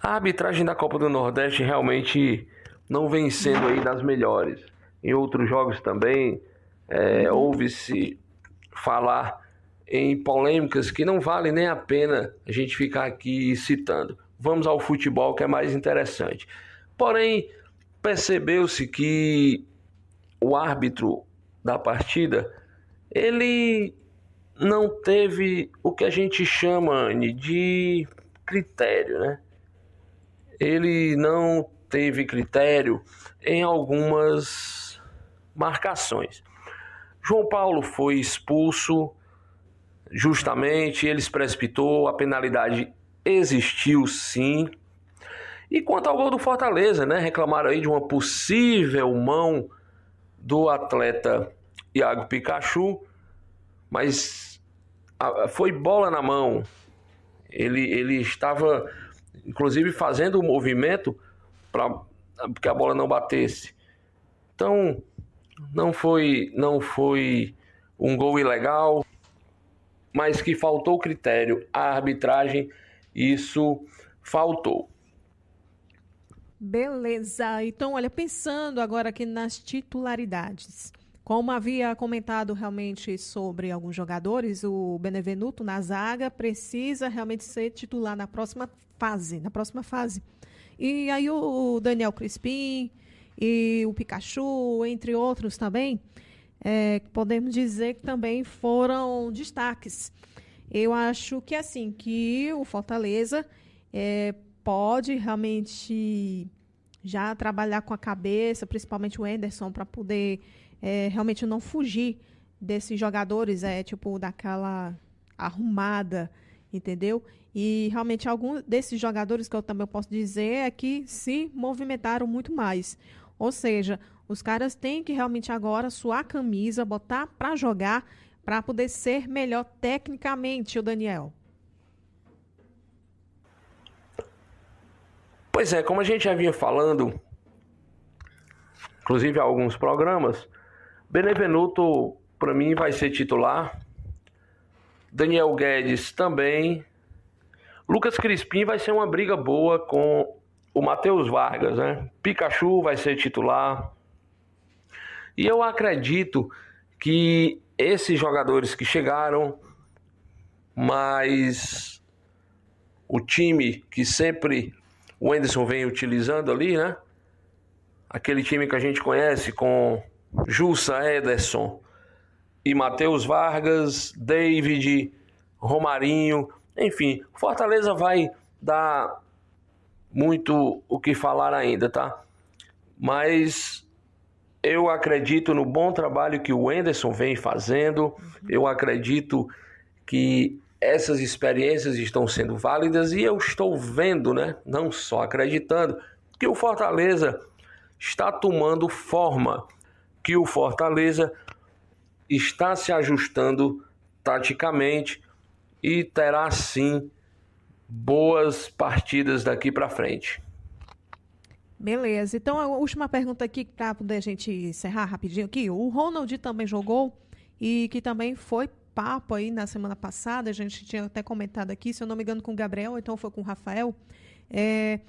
A arbitragem da Copa do Nordeste realmente não vem sendo aí das melhores. Em outros jogos também é, uhum. ouve-se falar em polêmicas que não vale nem a pena a gente ficar aqui citando. Vamos ao futebol que é mais interessante. Porém, percebeu-se que o árbitro da partida ele não teve o que a gente chama de critério, né? Ele não teve critério em algumas marcações. João Paulo foi expulso justamente, ele se precipitou, a penalidade existiu sim. E quanto ao gol do Fortaleza, né? Reclamaram aí de uma possível mão do atleta Iago Pikachu, mas foi bola na mão. Ele, ele estava, inclusive, fazendo o movimento para que a bola não batesse. Então, não foi, não foi um gol ilegal, mas que faltou critério. A arbitragem, isso faltou. Beleza. Então, olha, pensando agora aqui nas titularidades. Como havia comentado realmente sobre alguns jogadores, o Benevenuto na zaga precisa realmente ser titular na próxima fase, na próxima fase. E aí o Daniel Crispim e o Pikachu, entre outros também, é, podemos dizer que também foram destaques. Eu acho que assim, que o Fortaleza é, pode realmente já trabalhar com a cabeça, principalmente o Enderson, para poder é, realmente não fugir desses jogadores, é tipo daquela arrumada, entendeu? E realmente alguns desses jogadores que eu também posso dizer é que se movimentaram muito mais. Ou seja, os caras têm que realmente agora suar a camisa, botar para jogar, para poder ser melhor tecnicamente, o Daniel. Pois é, como a gente já vinha falando, inclusive alguns programas, Benevenuto, para mim, vai ser titular. Daniel Guedes também. Lucas Crispim vai ser uma briga boa com o Matheus Vargas, né? Pikachu vai ser titular. E eu acredito que esses jogadores que chegaram, mas o time que sempre o Anderson vem utilizando ali, né? Aquele time que a gente conhece com Jussa Ederson e Matheus Vargas, David, Romarinho, enfim, Fortaleza vai dar muito o que falar ainda, tá? Mas eu acredito no bom trabalho que o Enderson vem fazendo, eu acredito que essas experiências estão sendo válidas e eu estou vendo, né, não só acreditando, que o Fortaleza está tomando forma que o Fortaleza está se ajustando taticamente e terá sim boas partidas daqui para frente. Beleza. Então a última pergunta aqui para poder a gente encerrar rapidinho aqui. O Ronald também jogou e que também foi papo aí na semana passada. A gente tinha até comentado aqui, se eu não me engano, com o Gabriel, então foi com o Rafael. É,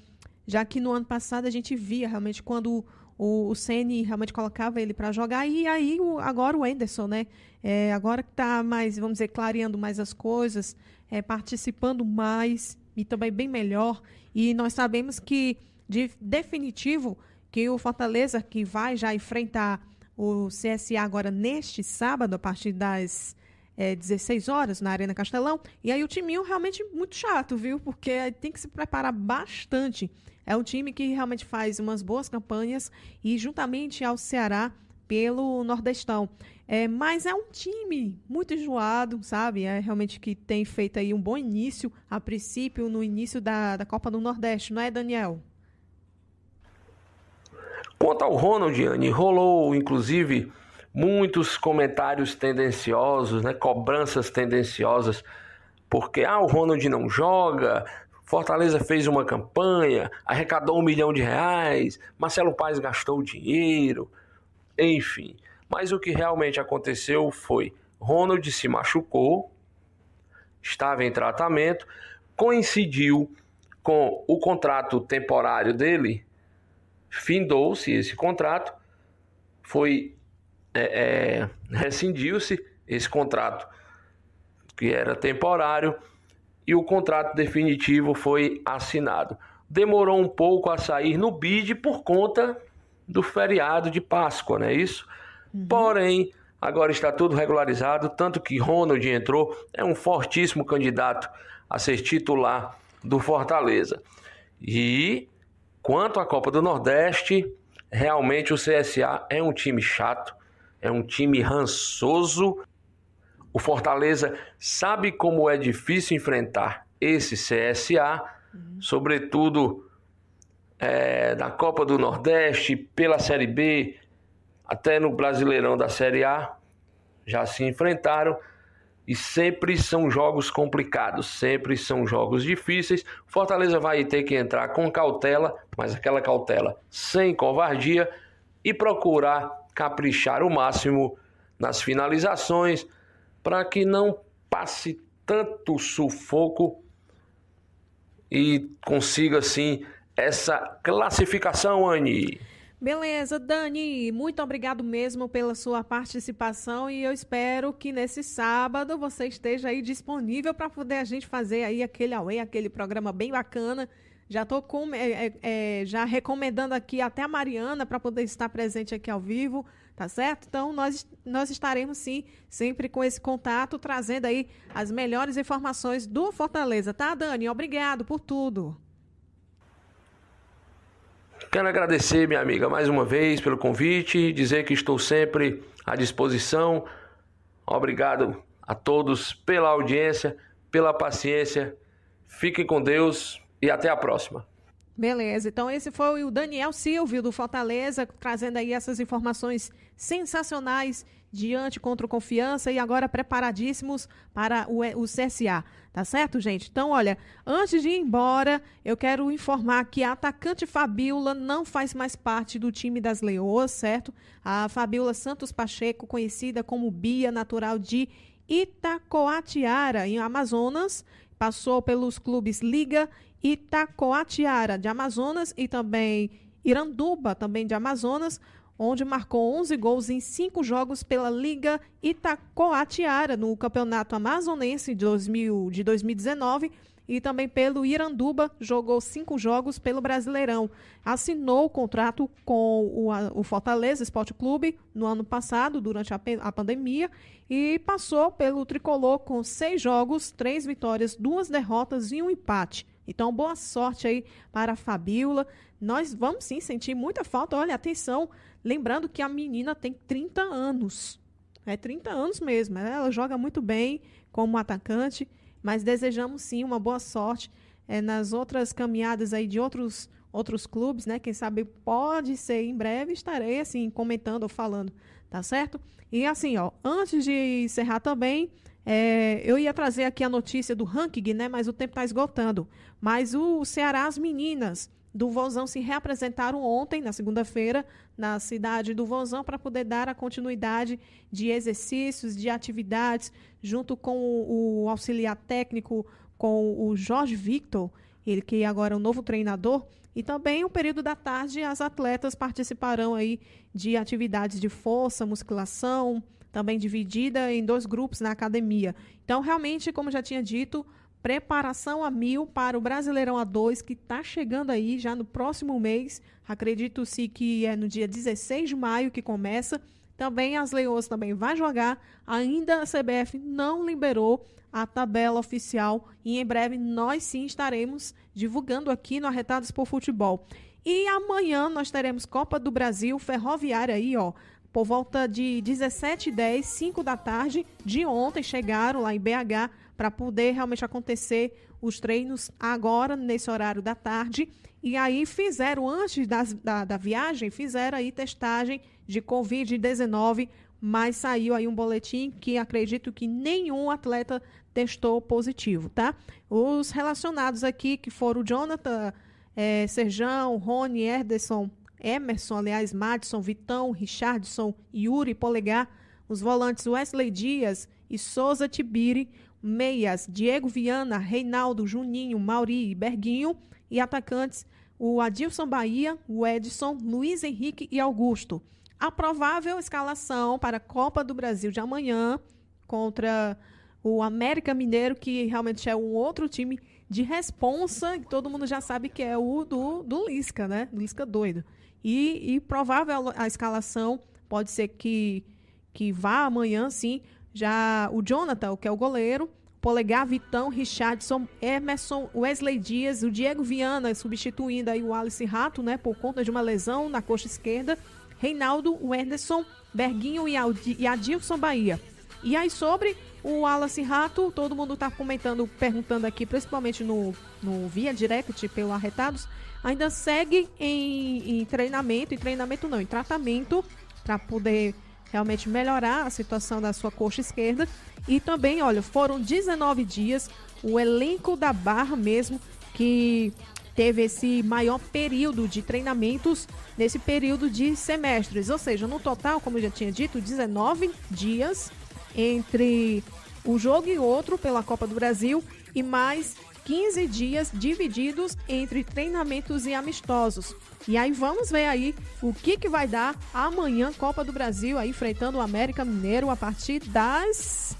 já que no ano passado a gente via realmente quando o, o Ceni realmente colocava ele para jogar e aí o, agora o Enderson, né? É, agora que está mais, vamos dizer, clareando mais as coisas, é, participando mais e também bem melhor. E nós sabemos que de definitivo que o Fortaleza que vai já enfrentar o CSA agora neste sábado a partir das é, 16 horas na Arena Castelão. E aí o timinho realmente muito chato, viu? Porque tem que se preparar bastante. É um time que realmente faz umas boas campanhas e juntamente ao Ceará pelo Nordestão. É, mas é um time muito enjoado, sabe? É realmente que tem feito aí um bom início, a princípio, no início da, da Copa do Nordeste, não é, Daniel? Quanto ao Ronald, Anne, rolou inclusive muitos comentários tendenciosos, né? cobranças tendenciosas, porque ah, o Ronald não joga, Fortaleza fez uma campanha, arrecadou um milhão de reais, Marcelo Paes gastou dinheiro, enfim. Mas o que realmente aconteceu foi: Ronald se machucou, estava em tratamento, coincidiu com o contrato temporário dele, findou-se esse contrato, foi é, é, rescindiu-se esse contrato que era temporário e o contrato definitivo foi assinado. Demorou um pouco a sair no bid por conta do feriado de Páscoa, não é isso? Uhum. Porém, agora está tudo regularizado, tanto que Ronald entrou, é um fortíssimo candidato a ser titular do Fortaleza. E quanto à Copa do Nordeste, realmente o CSA é um time chato, é um time rançoso. O Fortaleza sabe como é difícil enfrentar esse CSA, uhum. sobretudo é, da Copa do Nordeste, pela Série B, até no Brasileirão da Série A, já se enfrentaram e sempre são jogos complicados, sempre são jogos difíceis. Fortaleza vai ter que entrar com cautela, mas aquela cautela sem covardia e procurar caprichar o máximo nas finalizações para que não passe tanto sufoco e consiga assim essa classificação, Anne. Beleza, Dani, muito obrigado mesmo pela sua participação e eu espero que nesse sábado você esteja aí disponível para poder a gente fazer aí aquele away, aquele programa bem bacana. Já estou é, é, é, já recomendando aqui até a Mariana para poder estar presente aqui ao vivo, tá certo? Então nós, nós estaremos sim sempre com esse contato, trazendo aí as melhores informações do Fortaleza, tá, Dani? Obrigado por tudo. Quero agradecer, minha amiga, mais uma vez pelo convite, dizer que estou sempre à disposição. Obrigado a todos pela audiência, pela paciência. Fiquem com Deus e até a próxima. Beleza, então esse foi o Daniel Silvio do Fortaleza, trazendo aí essas informações sensacionais diante contra o Confiança e agora preparadíssimos para o, o CSA. Tá certo, gente? Então, olha, antes de ir embora, eu quero informar que a atacante Fabiola não faz mais parte do time das Leoas, certo? A Fabiola Santos Pacheco, conhecida como Bia, natural de Itacoatiara, em Amazonas, passou pelos clubes Liga Itacoatiara de Amazonas e também Iranduba, também de Amazonas, onde marcou 11 gols em cinco jogos pela Liga Itacoatiara no Campeonato Amazonense de, 2000, de 2019 e também pelo Iranduba, jogou cinco jogos pelo Brasileirão. Assinou o contrato com o, o Fortaleza Esporte Clube no ano passado, durante a, a, pandemia, e passou pelo Tricolor com seis jogos, três vitórias, duas derrotas e um empate. Então, boa sorte aí para a Fabiola. Nós vamos sim sentir muita falta. Olha, atenção, lembrando que a menina tem 30 anos. É 30 anos mesmo. Ela joga muito bem como atacante, mas desejamos sim uma boa sorte é, nas outras caminhadas aí de outros outros clubes, né? Quem sabe pode ser em breve estarei assim comentando ou falando, tá certo? E assim, ó, antes de encerrar também, é, eu ia trazer aqui a notícia do ranking, né? Mas o tempo está esgotando. Mas o Ceará, as meninas do Vozão se reapresentaram ontem, na segunda-feira, na cidade do Vozão, para poder dar a continuidade de exercícios, de atividades, junto com o, o auxiliar técnico, com o Jorge Victor, ele que agora é o novo treinador, e também o período da tarde as atletas participarão aí de atividades de força, musculação, também dividida em dois grupos na academia. Então, realmente, como já tinha dito, preparação a mil para o Brasileirão A2, que está chegando aí já no próximo mês. Acredito-se que é no dia 16 de maio que começa. Também as Leões também vai jogar. Ainda a CBF não liberou a tabela oficial e em breve nós sim estaremos divulgando aqui no Arretados por Futebol. E amanhã nós teremos Copa do Brasil Ferroviária aí, ó. Por volta de 17h10, 5 da tarde de ontem, chegaram lá em BH para poder realmente acontecer os treinos agora, nesse horário da tarde. E aí fizeram, antes das, da, da viagem, fizeram aí testagem de Covid-19, mas saiu aí um boletim que acredito que nenhum atleta testou positivo, tá? Os relacionados aqui, que foram o Jonathan, é, Serjão, Rony, Erderson, Emerson, aliás, Madison, Vitão, Richardson, Yuri, Polegar, os volantes Wesley Dias e Souza Tibiri, meias Diego Viana, Reinaldo, Juninho, Mauri e Berguinho e atacantes o Adilson Bahia, o Edson, Luiz Henrique e Augusto. A provável escalação para a Copa do Brasil de amanhã contra o América Mineiro, que realmente é um outro time de responsa, que todo mundo já sabe que é o do, do Lisca, né? Do Lisca doido. e, e provável a escalação pode ser que, que vá amanhã, sim. Já o Jonathan, que é o goleiro, Polegar, Vitão, Richardson, Emerson, Wesley Dias, o Diego Viana substituindo aí o Alice Rato, né, por conta de uma lesão na coxa esquerda, Reinaldo, Wenderson, Berguinho e Adilson Bahia. E aí sobre o Wallace Rato, todo mundo está comentando, perguntando aqui, principalmente no, no via direct pelo Arretados, ainda segue em, em treinamento, em treinamento não, em tratamento, para poder realmente melhorar a situação da sua coxa esquerda. E também, olha, foram 19 dias, o elenco da Barra mesmo, que teve esse maior período de treinamentos nesse período de semestres. Ou seja, no total, como eu já tinha dito, 19 dias entre um jogo e outro pela Copa do Brasil e mais 15 dias divididos entre treinamentos e amistosos. E aí vamos ver aí o que, que vai dar amanhã Copa do Brasil aí enfrentando o América Mineiro a partir das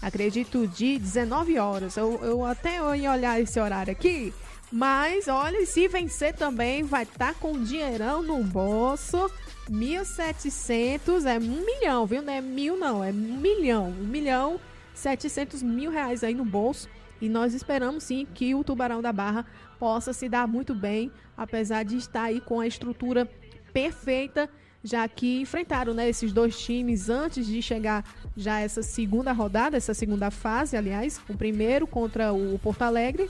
acredito de 19 horas. Eu, eu até ia olhar esse horário aqui, mas olha, se vencer também vai estar tá com dinheirão no bolso 1.700 é um milhão, viu? Não é mil, não, é um milhão. Um milhão 700 mil reais aí no bolso. E nós esperamos sim que o Tubarão da Barra possa se dar muito bem, apesar de estar aí com a estrutura perfeita, já que enfrentaram né, esses dois times antes de chegar já essa segunda rodada, essa segunda fase, aliás, o primeiro contra o Porto Alegre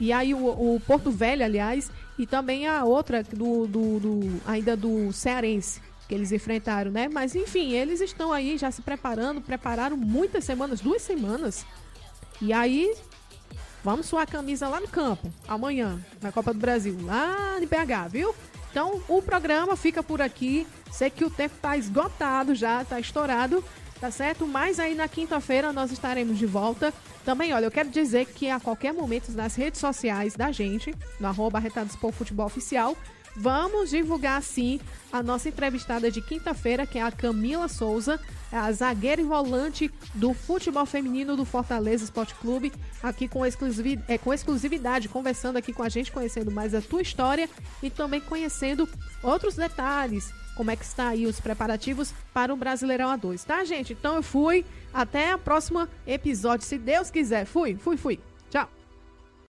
e aí o, o Porto Velho, aliás, e também a outra do, do, do, ainda do Cearense que eles enfrentaram, né? Mas enfim, eles estão aí já se preparando, prepararam muitas semanas, duas semanas. E aí vamos suar a camisa lá no campo amanhã na Copa do Brasil, lá em BH, viu? Então o programa fica por aqui. Sei que o tempo tá esgotado já, tá estourado, tá certo? Mas aí na quinta-feira nós estaremos de volta também, olha, eu quero dizer que a qualquer momento nas redes sociais da gente, no arroba Futebol Oficial, vamos divulgar sim a nossa entrevistada de quinta-feira, que é a Camila Souza, a zagueira e volante do futebol feminino do Fortaleza Esporte Clube, aqui com exclusividade, é, com exclusividade, conversando aqui com a gente, conhecendo mais a tua história e também conhecendo outros detalhes como é que está aí os preparativos para o Brasileirão A2, tá, gente? Então eu fui. Até a próxima episódio, se Deus quiser. Fui, fui, fui.